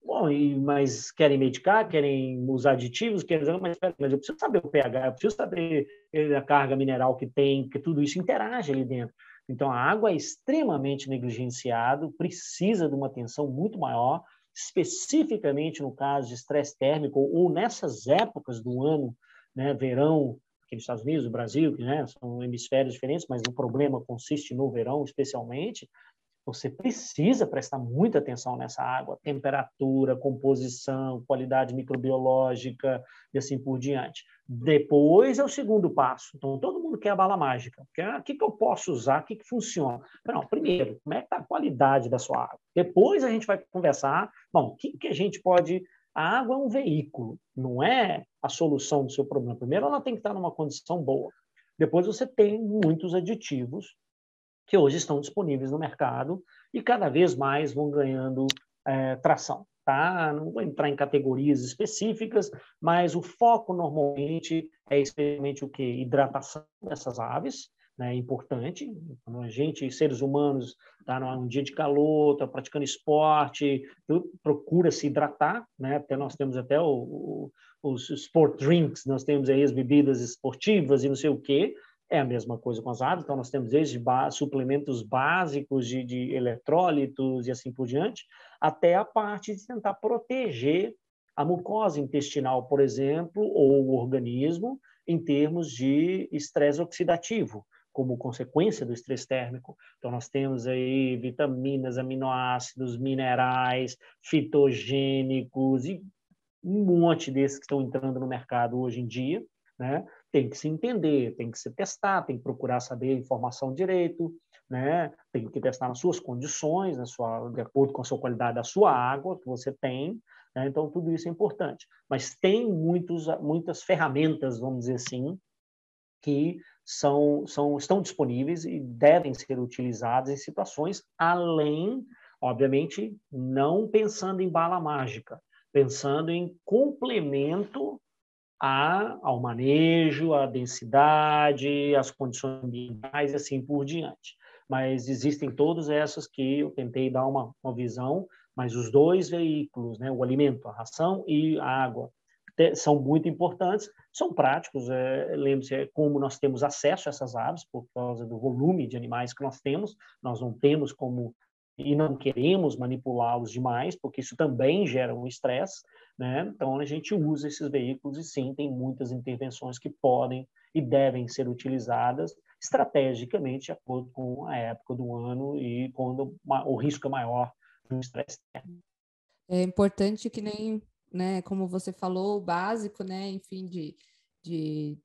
Bom, e, mas querem medicar, querem usar aditivos, querem mas, mas eu preciso saber o pH, eu preciso saber a carga mineral que tem, porque tudo isso interage ali dentro. Então, a água é extremamente negligenciado, precisa de uma atenção muito maior, especificamente no caso de estresse térmico ou nessas épocas do ano, né, verão, aqui nos Estados Unidos, no Brasil, que né, são hemisférios diferentes, mas o problema consiste no verão, especialmente, você precisa prestar muita atenção nessa água, temperatura, composição, qualidade microbiológica e assim por diante. Depois é o segundo passo. Então, todo mundo quer a bala mágica. Quer, o que, que eu posso usar? O que, que funciona? Não, primeiro, como é que está a qualidade da sua água? Depois a gente vai conversar, bom, o que, que a gente pode... A água é um veículo, não é a solução do seu problema. Primeiro, ela tem que estar numa condição boa. Depois, você tem muitos aditivos que hoje estão disponíveis no mercado e cada vez mais vão ganhando é, tração. Tá? Não vou entrar em categorias específicas, mas o foco normalmente é especialmente o que? Hidratação dessas aves, né? é importante. Quando a gente, seres humanos, está num dia de calor, está praticando esporte, procura se hidratar, né? Até nós temos até o, o, os sport drinks, nós temos aí as bebidas esportivas e não sei o quê, é a mesma coisa com as aves, então nós temos desde suplementos básicos de, de eletrólitos e assim por diante, até a parte de tentar proteger a mucosa intestinal, por exemplo, ou o organismo em termos de estresse oxidativo, como consequência do estresse térmico. Então, nós temos aí vitaminas, aminoácidos, minerais, fitogênicos e um monte desses que estão entrando no mercado hoje em dia, né? Tem que se entender, tem que se testar, tem que procurar saber a informação direito, né? tem que testar nas suas condições, na sua, de acordo com a sua qualidade da sua água que você tem. Né? Então, tudo isso é importante. Mas tem muitos, muitas ferramentas, vamos dizer assim, que são, são, estão disponíveis e devem ser utilizadas em situações além, obviamente, não pensando em bala mágica, pensando em complemento a, ao manejo, à densidade, às condições ambientais e assim por diante. Mas existem todas essas que eu tentei dar uma, uma visão, mas os dois veículos, né, o alimento, a ração e a água, são muito importantes, são práticos. É, Lembre-se é como nós temos acesso a essas aves, por causa do volume de animais que nós temos, nós não temos como e não queremos manipulá-los demais, porque isso também gera um estresse, né? Então a gente usa esses veículos e sim, tem muitas intervenções que podem e devem ser utilizadas estrategicamente de acordo com a época do ano e quando o risco é maior do estresse É importante que nem né, como você falou, o básico, né, enfim, de, de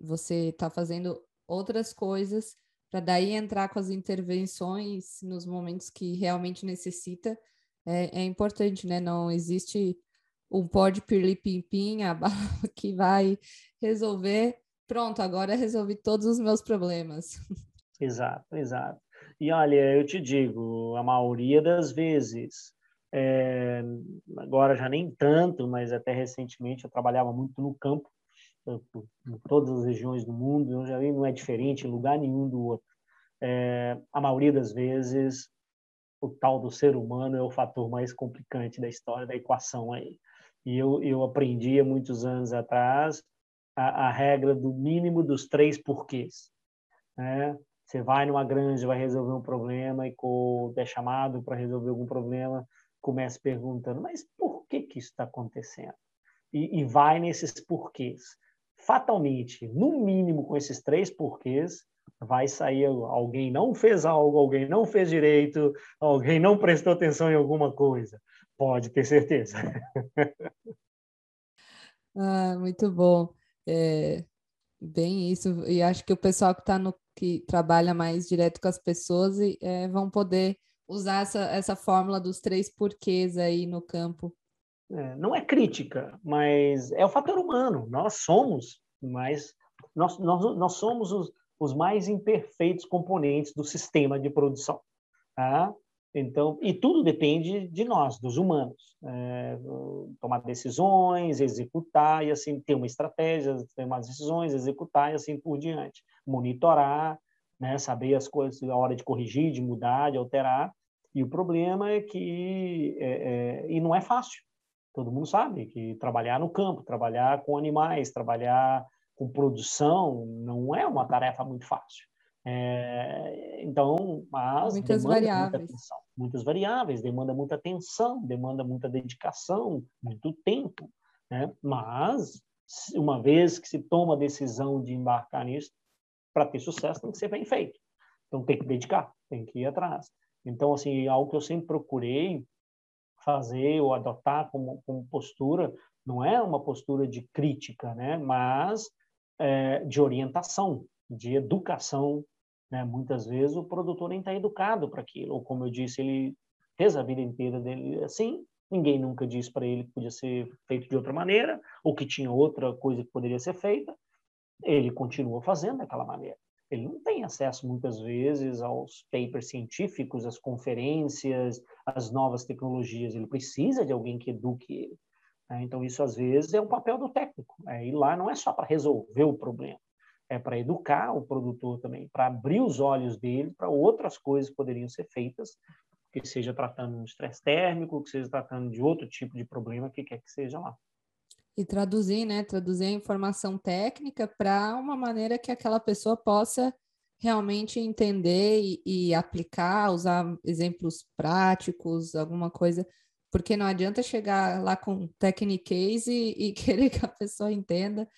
você tá fazendo outras coisas para daí entrar com as intervenções nos momentos que realmente necessita, é, é importante, né? Não existe um pó de pirlim-pim-pim, a (laughs) que vai resolver. Pronto, agora resolvi todos os meus problemas. Exato, exato. E olha, eu te digo, a maioria das vezes, é, agora já nem tanto, mas até recentemente eu trabalhava muito no campo, em todas as regiões do mundo, não é diferente em lugar nenhum do outro. É, a maioria das vezes, o tal do ser humano é o fator mais complicante da história da equação aí. E eu, eu aprendi há muitos anos atrás a, a regra do mínimo dos três porquês. Né? Você vai numa granja, vai resolver um problema e é chamado para resolver algum problema, começa perguntando, mas por que que isso está acontecendo? E, e vai nesses porquês. Fatalmente, no mínimo com esses três porquês, vai sair alguém não fez algo, alguém não fez direito, alguém não prestou atenção em alguma coisa. Pode ter certeza. (laughs) ah, muito bom. É, bem isso. E acho que o pessoal que tá no que trabalha mais direto com as pessoas é, vão poder usar essa, essa fórmula dos três porquês aí no campo. É, não é crítica, mas é o fator humano. Nós somos, mas nós, nós, nós somos os, os mais imperfeitos componentes do sistema de produção. Tá? Então, e tudo depende de nós, dos humanos, é, tomar decisões, executar e assim ter uma estratégia, tomar decisões, executar e assim por diante, monitorar, né, saber as coisas, a hora de corrigir, de mudar, de alterar. E o problema é que é, é, e não é fácil. Todo mundo sabe que trabalhar no campo, trabalhar com animais, trabalhar com produção não é uma tarefa muito fácil. É, então, mas muitas variáveis. Muita atenção, muitas variáveis, demanda muita atenção, demanda muita dedicação, muito tempo, né? Mas uma vez que se toma a decisão de embarcar nisso, para ter sucesso tem que ser bem feito. Então tem que dedicar, tem que ir atrás. Então assim, algo que eu sempre procurei fazer ou adotar como, como postura não é uma postura de crítica, né? Mas é, de orientação, de educação. Né? Muitas vezes o produtor nem está educado para aquilo, ou como eu disse, ele fez a vida inteira dele assim, ninguém nunca disse para ele que podia ser feito de outra maneira, ou que tinha outra coisa que poderia ser feita, ele continua fazendo daquela maneira. Ele não tem acesso muitas vezes aos papers científicos, às conferências, às novas tecnologias. Ele precisa de alguém que eduque ele. Né? Então, isso às vezes é um papel do técnico. Né? E lá não é só para resolver o problema, é para educar o produtor também, para abrir os olhos dele para outras coisas que poderiam ser feitas, que seja tratando um estresse térmico, que seja tratando de outro tipo de problema, que quer que seja lá. E traduzir, né? Traduzir a informação técnica para uma maneira que aquela pessoa possa realmente entender e, e, aplicar, usar exemplos práticos, alguma coisa porque não adianta chegar lá com techniquez e, e (laughs) querer que a pessoa entenda.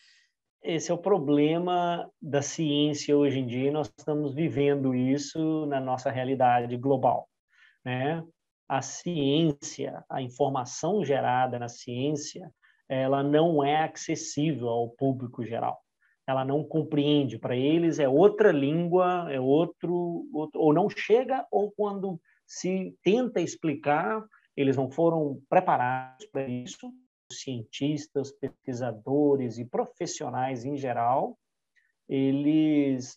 Esse é o problema da ciência hoje em dia, nós estamos vivendo isso na nossa realidade global. Né? A ciência, a informação gerada na ciência, ela não é acessível ao público geral. Ela não compreende. Para eles é outra língua, é outro, outro, ou não chega, ou quando se tenta explicar, eles não foram preparados para isso. Cientistas, pesquisadores e profissionais em geral, eles,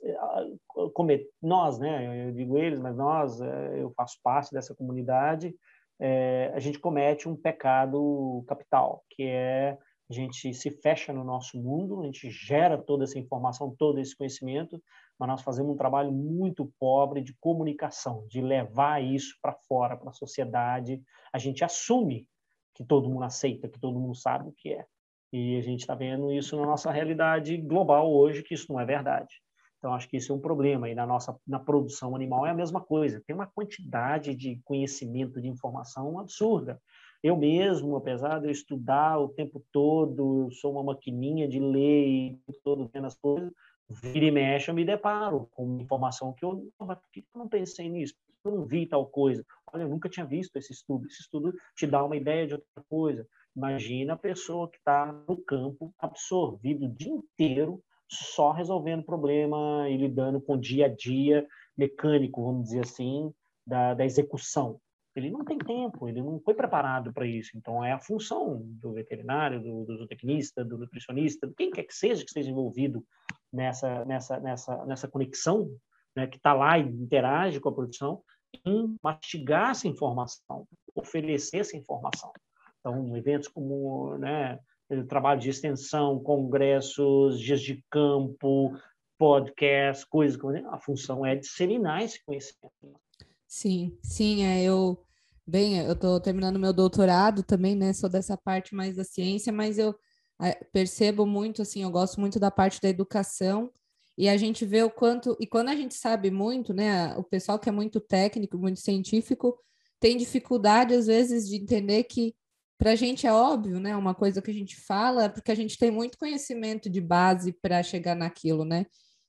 como nós, né? Eu digo eles, mas nós, é, eu faço parte dessa comunidade. É, a gente comete um pecado capital, que é a gente se fecha no nosso mundo, a gente gera toda essa informação, todo esse conhecimento, mas nós fazemos um trabalho muito pobre de comunicação, de levar isso para fora, para a sociedade. A gente assume que todo mundo aceita, que todo mundo sabe o que é. E a gente está vendo isso na nossa realidade global hoje, que isso não é verdade. Então, acho que isso é um problema. E na nossa na produção animal é a mesma coisa. Tem uma quantidade de conhecimento, de informação absurda. Eu mesmo, apesar de eu estudar o tempo todo, sou uma maquininha de ler e todo vendo as coisas, vira e mexe, eu me deparo com informação que eu, mas por que eu não pensei nisso? Eu não vi tal coisa. Olha, eu nunca tinha visto esse estudo. Esse estudo te dá uma ideia de outra coisa. Imagina a pessoa que está no campo, absorvido o dia inteiro, só resolvendo problema e lidando com o dia a dia mecânico, vamos dizer assim, da, da execução. Ele não tem tempo, ele não foi preparado para isso. Então, é a função do veterinário, do, do zootecnista, do nutricionista, quem quer que seja que esteja envolvido nessa, nessa, nessa, nessa conexão, né, que está lá e interage com a produção, em mastigar essa informação, oferecer essa informação. Então, eventos como né, trabalho de extensão, congressos, dias de campo, podcast, coisas como a função é disseminar esse conhecimento. Sim, sim, é, eu bem, eu estou terminando meu doutorado também, né? Sou dessa parte mais da ciência, mas eu é, percebo muito assim, eu gosto muito da parte da educação e a gente vê o quanto e quando a gente sabe muito, né? O pessoal que é muito técnico, muito científico, tem dificuldade às vezes de entender que para a gente é óbvio, né? Uma coisa que a gente fala, porque a gente tem muito conhecimento de base para chegar naquilo, né?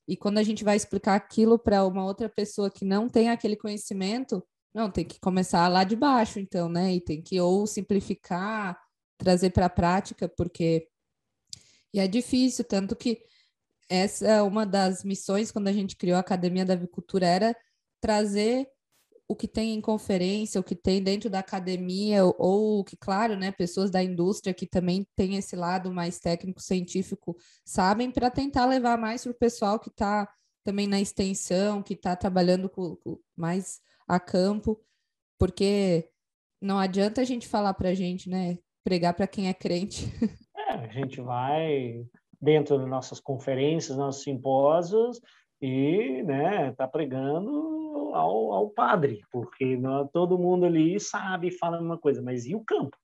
E quando a gente vai explicar aquilo para uma outra pessoa que não tem aquele conhecimento, não, tem que começar lá de baixo, então, né? E tem que ou simplificar, trazer para a prática, porque e é difícil, tanto que essa é uma das missões quando a gente criou a Academia da Avicultura era trazer o que tem em conferência, o que tem dentro da academia, ou que, claro, né, pessoas da indústria que também tem esse lado mais técnico, científico, sabem, para tentar levar mais para o pessoal que está também na extensão, que está trabalhando com, com, mais a campo, porque não adianta a gente falar para a gente, né, pregar para quem é crente. (laughs) É, a gente vai dentro das nossas conferências, nossos simpósios, e né, tá pregando ao, ao padre, porque não, todo mundo ali sabe fala uma coisa, mas e o campo?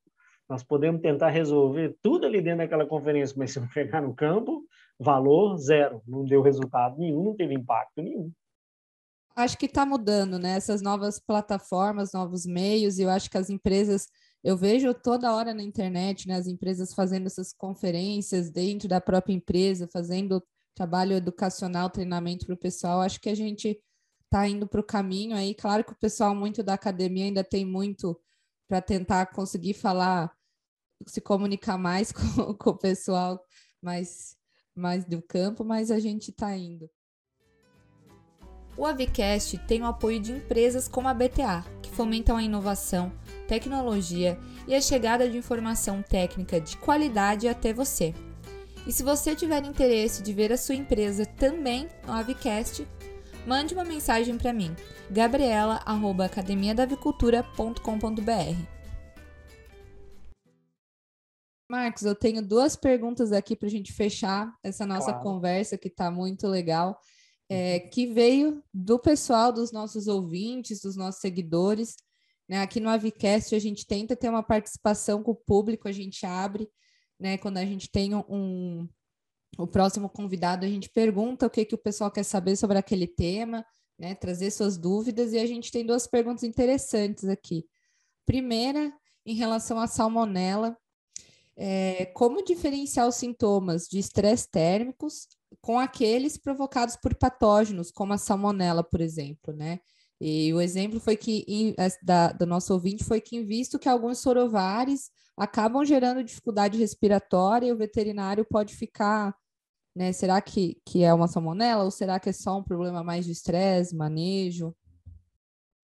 Nós podemos tentar resolver tudo ali dentro daquela conferência, mas se não pegar no campo, valor zero, não deu resultado nenhum, não teve impacto nenhum. Acho que está mudando, né? Essas novas plataformas, novos meios, e eu acho que as empresas, eu vejo toda hora na internet, né? As empresas fazendo essas conferências dentro da própria empresa, fazendo trabalho educacional, treinamento para o pessoal, acho que a gente está indo para o caminho aí. Claro que o pessoal muito da academia ainda tem muito para tentar conseguir falar, se comunicar mais (laughs) com, com o pessoal mais, mais do campo, mas a gente está indo. O Avicast tem o apoio de empresas como a BTA, que fomentam a inovação, tecnologia e a chegada de informação técnica de qualidade até você. E se você tiver interesse de ver a sua empresa também no Avicast, mande uma mensagem para mim, gabriela@academiadavicultura.com.br. Marcos, eu tenho duas perguntas aqui para a gente fechar essa nossa claro. conversa que está muito legal, é, uhum. que veio do pessoal, dos nossos ouvintes, dos nossos seguidores. Né? Aqui no Avicast a gente tenta ter uma participação com o público, a gente abre né? Quando a gente tem um, o próximo convidado, a gente pergunta o que, que o pessoal quer saber sobre aquele tema, né? Trazer suas dúvidas, e a gente tem duas perguntas interessantes aqui. Primeira, em relação à salmonela, é, como diferenciar os sintomas de estresse térmicos com aqueles provocados por patógenos, como a salmonela, por exemplo, né? E o exemplo foi que da, do nosso ouvinte foi que, visto que alguns sorovares acabam gerando dificuldade respiratória e o veterinário pode ficar, né? Será que, que é uma salmonela ou será que é só um problema mais de estresse, manejo?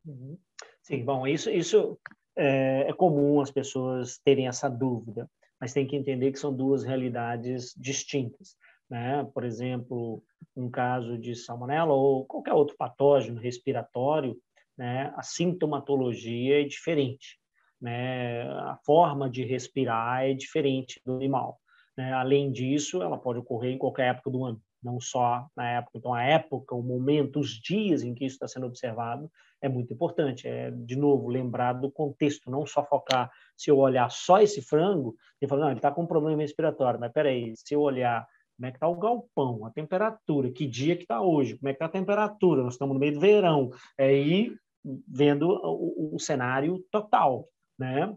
Uhum. Sim, bom, isso, isso é, é comum as pessoas terem essa dúvida, mas tem que entender que são duas realidades distintas. Né? Por exemplo, um caso de salmonela ou qualquer outro patógeno respiratório, né? a sintomatologia é diferente né? A forma de respirar é diferente do animal. Né? Além disso, ela pode ocorrer em qualquer época do ano, não só na época. Então, a época, o momento, os dias em que isso está sendo observado é muito importante. É, de novo, lembrar do contexto, não só focar. Se eu olhar só esse frango e falar, não, ele está com um problema respiratório, mas peraí, se eu olhar como é que está o galpão, a temperatura, que dia que está hoje, como é que está a temperatura, nós estamos no meio do verão, é ir vendo o, o cenário total, né?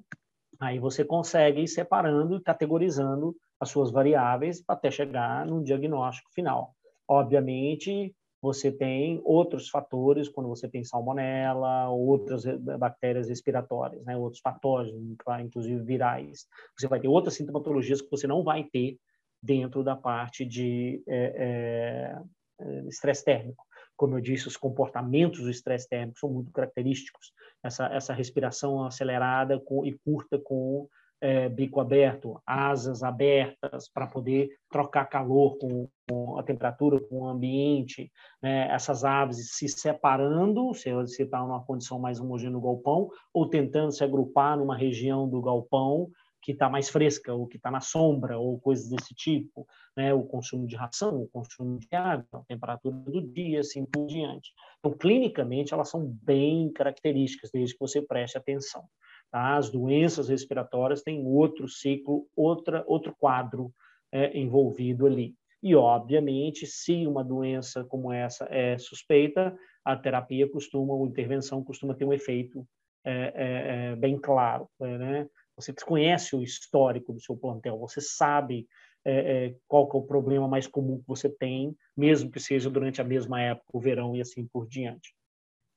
Aí você consegue ir separando e categorizando as suas variáveis até chegar no diagnóstico final. Obviamente, você tem outros fatores, quando você tem salmonela, outras bactérias respiratórias, né? outros patógenos, inclusive virais. Você vai ter outras sintomatologias que você não vai ter dentro da parte de é, é, estresse térmico. Como eu disse, os comportamentos do estresse térmico são muito característicos. Essa, essa respiração acelerada com, e curta com é, bico aberto, asas abertas para poder trocar calor com, com, a temperatura, com o ambiente, né? essas aves se separando, se você está numa condição mais homogênea no galpão, ou tentando se agrupar numa região do galpão que está mais fresca, ou que está na sombra, ou coisas desse tipo, né? o consumo de ração, o consumo de água, a temperatura do dia, assim por diante. Então, clinicamente, elas são bem características, desde que você preste atenção. Tá? As doenças respiratórias têm outro ciclo, outra, outro quadro é, envolvido ali. E, obviamente, se uma doença como essa é suspeita, a terapia costuma, ou intervenção costuma ter um efeito é, é, é bem claro. Né? Você conhece o histórico do seu plantel, você sabe é, é, qual é o problema mais comum que você tem, mesmo que seja durante a mesma época, o verão e assim por diante.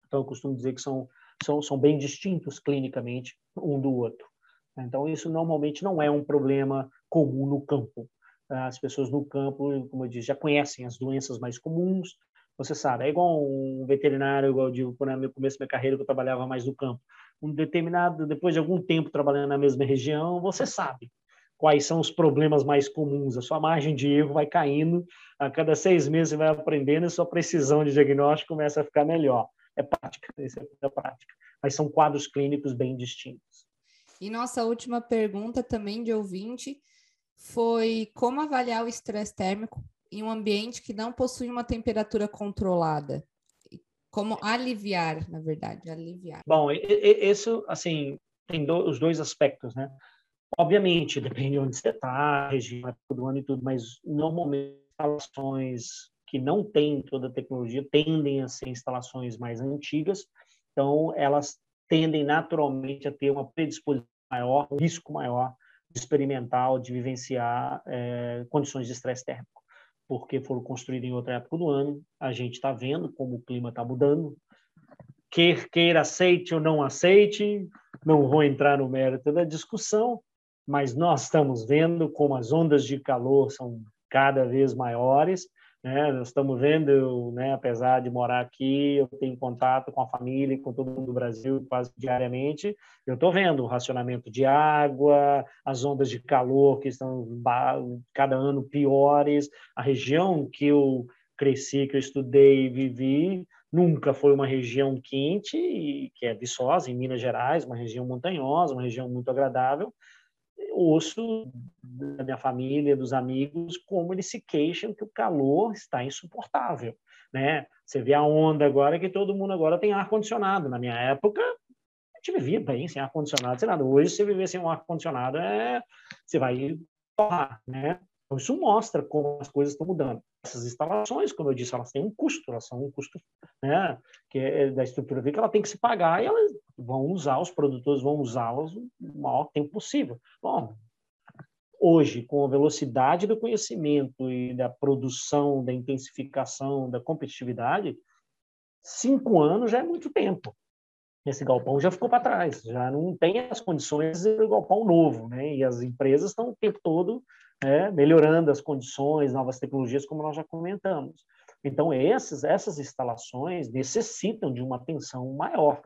Então, eu costumo dizer que são são, são bem distintos clinicamente um do outro. Então, isso normalmente não é um problema comum no campo. As pessoas no campo, como eu disse, já conhecem as doenças mais comuns. Você sabe, é igual um veterinário, igual eu digo, quando no começo da minha carreira, que eu trabalhava mais no campo. Um determinado, depois de algum tempo trabalhando na mesma região, você sabe quais são os problemas mais comuns. A sua margem de erro vai caindo, a cada seis meses você vai aprendendo e sua precisão de diagnóstico começa a ficar melhor é prática, isso é prática. Mas são quadros clínicos bem distintos. E nossa última pergunta também de ouvinte foi como avaliar o estresse térmico em um ambiente que não possui uma temperatura controlada? Como aliviar, na verdade, aliviar. Bom, isso, assim, tem do, os dois aspectos, né? Obviamente, (laughs) depende de onde você está, região do ano e tudo, mas normalmente instalações que não têm toda a tecnologia tendem a ser instalações mais antigas, então elas tendem naturalmente a ter uma predisposição maior, um risco maior de experimentar ou de vivenciar é, condições de estresse térmico, porque foram construídas em outra época do ano. A gente está vendo como o clima está mudando. Quer queira aceite ou não aceite, não vou entrar no mérito da discussão, mas nós estamos vendo como as ondas de calor são cada vez maiores né? Nós estamos vendo, né, apesar de morar aqui, eu tenho contato com a família, com todo mundo do Brasil quase diariamente. Eu estou vendo o racionamento de água, as ondas de calor que estão cada ano piores. A região que eu cresci, que eu estudei e vivi, nunca foi uma região quente, que é Viçosa, em Minas Gerais, uma região montanhosa, uma região muito agradável ouço da minha família, dos amigos, como eles se queixam que o calor está insuportável, né? Você vê a onda agora que todo mundo agora tem ar condicionado. Na minha época, a gente vivia bem sem ar condicionado, sem nada. Hoje, se viver sem um ar condicionado, é você vai torrar, né? Então, isso mostra como as coisas estão mudando. Essas instalações, como eu disse, elas têm um custo, elas são um custo né, que é da estrutura que ela tem que se pagar e elas vão usar, os produtores vão usá-las o maior tempo possível. Bom, hoje, com a velocidade do conhecimento e da produção, da intensificação, da competitividade, cinco anos já é muito tempo. Esse galpão já ficou para trás, já não tem as condições do galpão novo, né? E as empresas estão o tempo todo né, melhorando as condições, novas tecnologias, como nós já comentamos. Então, essas, essas instalações necessitam de uma atenção maior.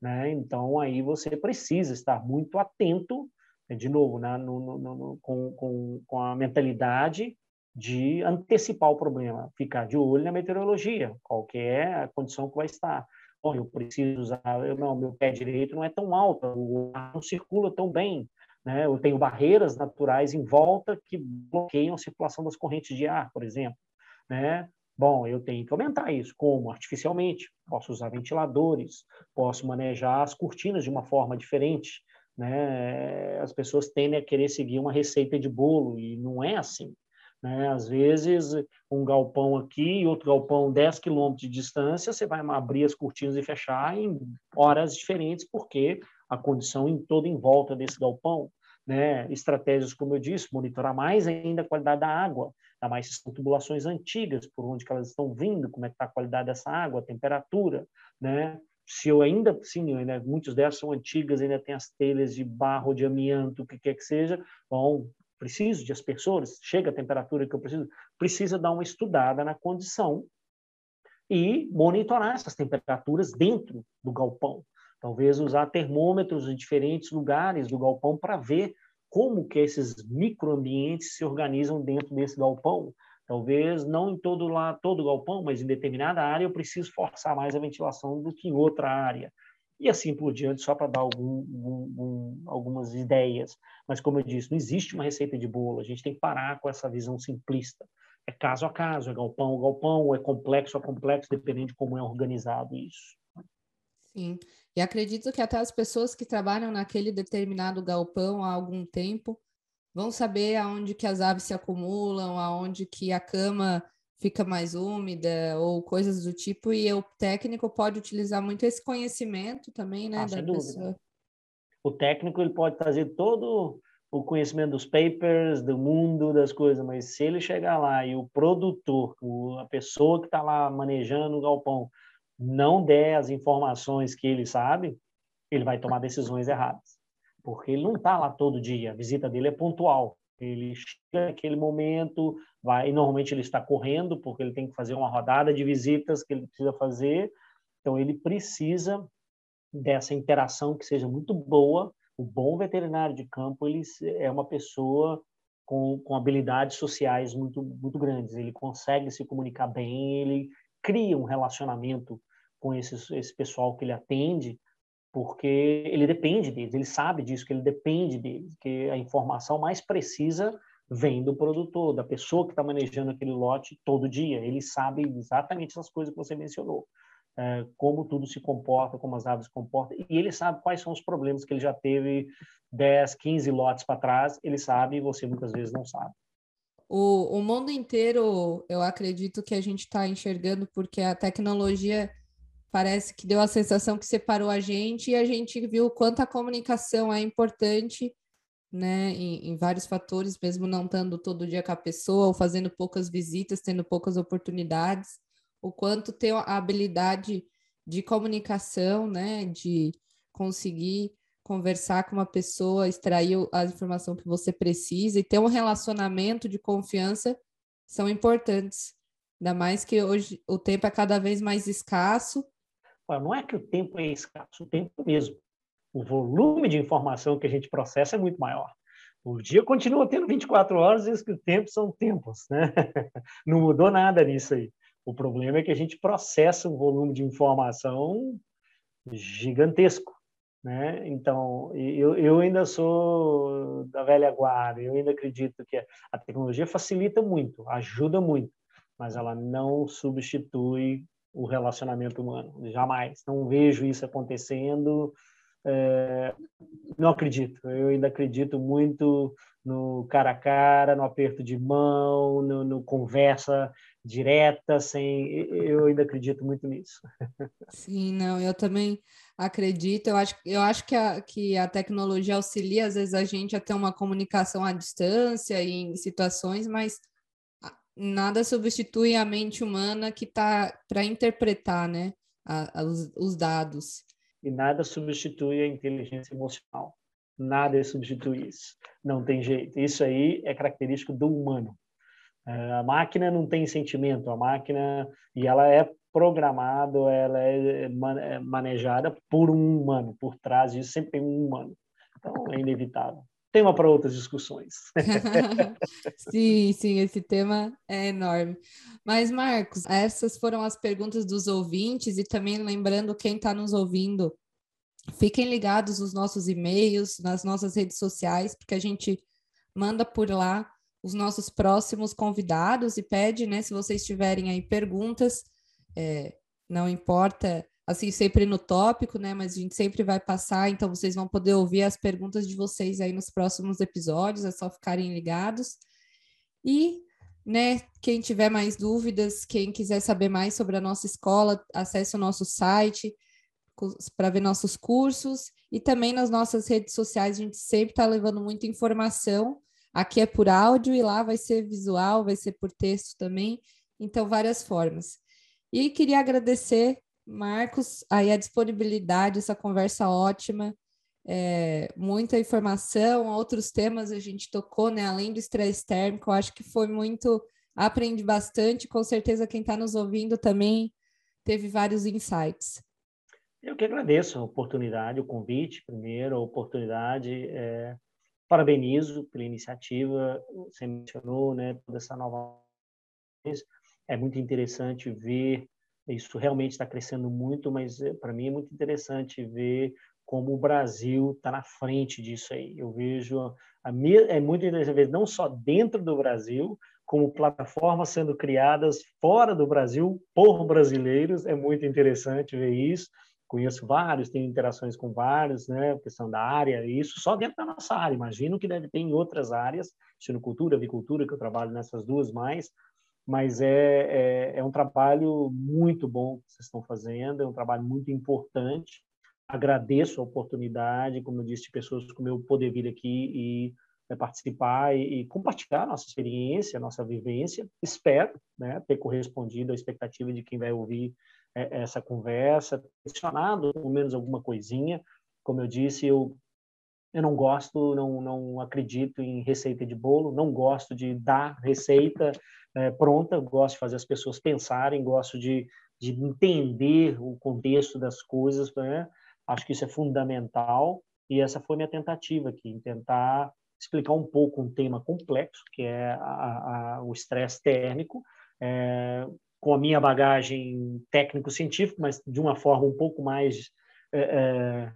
Né? Então, aí você precisa estar muito atento, né, de novo, né, no, no, no, com, com, com a mentalidade de antecipar o problema, ficar de olho na meteorologia, qual que é a condição que vai estar. Bom, eu preciso usar, eu, não, meu pé direito não é tão alto, o ar não circula tão bem, né? Eu tenho barreiras naturais em volta que bloqueiam a circulação das correntes de ar, por exemplo. Né? Bom, eu tenho que aumentar isso. Como? Artificialmente. Posso usar ventiladores, posso manejar as cortinas de uma forma diferente. Né? As pessoas tendem a querer seguir uma receita de bolo e não é assim. Né? Às vezes, um galpão aqui e outro galpão 10 quilômetros de distância, você vai abrir as cortinas e fechar em horas diferentes, porque a condição em toda em volta desse galpão, né? Estratégias, como eu disse, monitorar mais ainda a qualidade da água, ainda mais são tubulações antigas, por onde elas estão vindo, como é que está a qualidade dessa água, a temperatura, né? Se eu ainda, sim, ainda, muitos delas são antigas, ainda tem as telhas de barro, de amianto, o que quer que seja, bom, preciso de aspersores, chega a temperatura que eu preciso, precisa dar uma estudada na condição e monitorar essas temperaturas dentro do galpão. Talvez usar termômetros em diferentes lugares do galpão para ver como que esses microambientes se organizam dentro desse galpão. Talvez não em todo lá todo galpão, mas em determinada área eu preciso forçar mais a ventilação do que em outra área. E assim por diante, só para dar algum, algum, algumas ideias. Mas, como eu disse, não existe uma receita de bolo. A gente tem que parar com essa visão simplista é caso a caso, é galpão a galpão, é complexo a complexo, dependendo de como é organizado isso. Sim, e acredito que até as pessoas que trabalham naquele determinado galpão há algum tempo vão saber aonde que as aves se acumulam, aonde que a cama fica mais úmida ou coisas do tipo, e o técnico pode utilizar muito esse conhecimento também, né, ah, da pessoa. O técnico ele pode trazer todo o conhecimento dos papers, do mundo, das coisas, mas se ele chegar lá e o produtor, a pessoa que está lá manejando o galpão, não der as informações que ele sabe, ele vai tomar decisões erradas. Porque ele não está lá todo dia, a visita dele é pontual. Ele chega naquele momento, vai, e normalmente ele está correndo, porque ele tem que fazer uma rodada de visitas que ele precisa fazer. Então, ele precisa dessa interação que seja muito boa o bom veterinário de campo ele é uma pessoa com, com habilidades sociais muito, muito grandes. Ele consegue se comunicar bem, ele cria um relacionamento com esses, esse pessoal que ele atende, porque ele depende deles, ele sabe disso, que ele depende deles, que a informação mais precisa vem do produtor, da pessoa que está manejando aquele lote todo dia. Ele sabe exatamente essas coisas que você mencionou. É, como tudo se comporta, como as aves se comportam, e ele sabe quais são os problemas que ele já teve 10, 15 lotes para trás, ele sabe e você muitas vezes não sabe. O, o mundo inteiro, eu acredito que a gente está enxergando porque a tecnologia parece que deu a sensação que separou a gente e a gente viu o quanto a comunicação é importante, né, em, em vários fatores, mesmo não estando todo dia com a pessoa, ou fazendo poucas visitas, tendo poucas oportunidades o quanto ter a habilidade de comunicação, né, de conseguir conversar com uma pessoa, extrair a informação que você precisa e ter um relacionamento de confiança são importantes. Ainda mais que hoje o tempo é cada vez mais escasso. Não é que o tempo é escasso, o tempo mesmo. O volume de informação que a gente processa é muito maior. O dia continua tendo 24 horas e os tempos são tempos, né? (laughs) Não mudou nada nisso aí. O problema é que a gente processa um volume de informação gigantesco. Né? Então, eu, eu ainda sou da velha guarda, eu ainda acredito que a tecnologia facilita muito, ajuda muito, mas ela não substitui o relacionamento humano, jamais. Não vejo isso acontecendo, é, não acredito. Eu ainda acredito muito no cara a cara, no aperto de mão, no, no conversa direta, sem. Eu ainda acredito muito nisso. Sim, não, eu também acredito. Eu acho, eu acho que, a, que a tecnologia auxilia, às vezes, a gente a ter uma comunicação à distância em situações, mas nada substitui a mente humana que está para interpretar né, a, a, os, os dados. E nada substitui a inteligência emocional. Nada substitui isso. Não tem jeito. Isso aí é característico do humano. É, a máquina não tem sentimento, a máquina e ela é programada, ela é, é manejada por um humano, por trás disso sempre tem um humano. Então é inevitável. Tema para outras discussões. (laughs) sim, sim, esse tema é enorme. Mas, Marcos, essas foram as perguntas dos ouvintes, e também lembrando quem está nos ouvindo, fiquem ligados nos nossos e-mails, nas nossas redes sociais, porque a gente manda por lá os nossos próximos convidados e pede, né, se vocês tiverem aí perguntas, é, não importa, assim, sempre no tópico, né, mas a gente sempre vai passar, então vocês vão poder ouvir as perguntas de vocês aí nos próximos episódios, é só ficarem ligados. E, né, quem tiver mais dúvidas, quem quiser saber mais sobre a nossa escola, acesse o nosso site para ver nossos cursos e também nas nossas redes sociais a gente sempre está levando muita informação Aqui é por áudio e lá vai ser visual, vai ser por texto também. Então, várias formas. E queria agradecer, Marcos, aí a disponibilidade, essa conversa ótima, é, muita informação, outros temas a gente tocou, né? Além do estresse térmico, eu acho que foi muito, aprendi bastante, com certeza quem está nos ouvindo também teve vários insights. Eu que agradeço a oportunidade, o convite, primeiro, a oportunidade. É, parabenizo pela iniciativa, você mencionou, né, toda essa nova. É muito interessante ver, isso realmente está crescendo muito, mas é, para mim é muito interessante ver como o Brasil está na frente disso aí. Eu vejo, a, é muito interessante ver não só dentro do Brasil, como plataformas sendo criadas fora do Brasil por brasileiros, é muito interessante ver isso. Conheço vários, tenho interações com vários, né, questão da área, isso só dentro da nossa área, imagino que deve ter em outras áreas, cultura, avicultura, que eu trabalho nessas duas mais, mas é, é, é um trabalho muito bom que vocês estão fazendo, é um trabalho muito importante, agradeço a oportunidade, como eu disse, de pessoas como eu poder vir aqui e é, participar e, e, compartilhar nossa experiência, nossa vivência. Espero né, ter correspondido à expectativa de quem vai ouvir é, essa conversa, adicionado pelo menos alguma coisinha. Como eu disse, eu eu não gosto, não, não acredito em receita de bolo, não gosto de dar receita é, pronta, gosto de fazer as pessoas pensarem, gosto de, de entender o contexto das coisas, né? acho que isso é fundamental, e essa foi minha tentativa aqui, tentar explicar um pouco um tema complexo, que é a, a, o estresse térmico, é, com a minha bagagem técnico-científica, mas de uma forma um pouco mais é,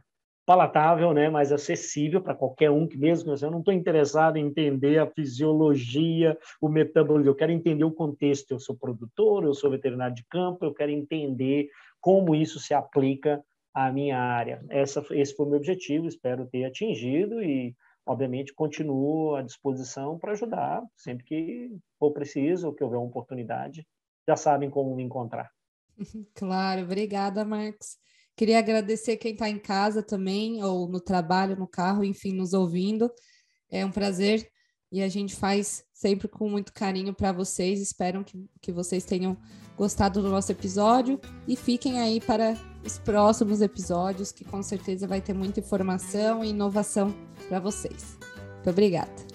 palatável, né, mais acessível para qualquer um que mesmo eu não estou interessado em entender a fisiologia, o metabolismo, eu quero entender o contexto. Eu sou produtor, eu sou veterinário de campo, eu quero entender como isso se aplica à minha área. Essa, esse foi o meu objetivo, espero ter atingido e, obviamente, continuo à disposição para ajudar sempre que for preciso, ou que houver uma oportunidade já sabem como me encontrar. (laughs) Claro, obrigada, Marcos. Queria agradecer quem está em casa também, ou no trabalho, no carro, enfim, nos ouvindo. É um prazer e a gente faz sempre com muito carinho para vocês. Espero que, que vocês tenham gostado do nosso episódio e fiquem aí para os próximos episódios, que com certeza vai ter muita informação e inovação para vocês. Muito obrigada.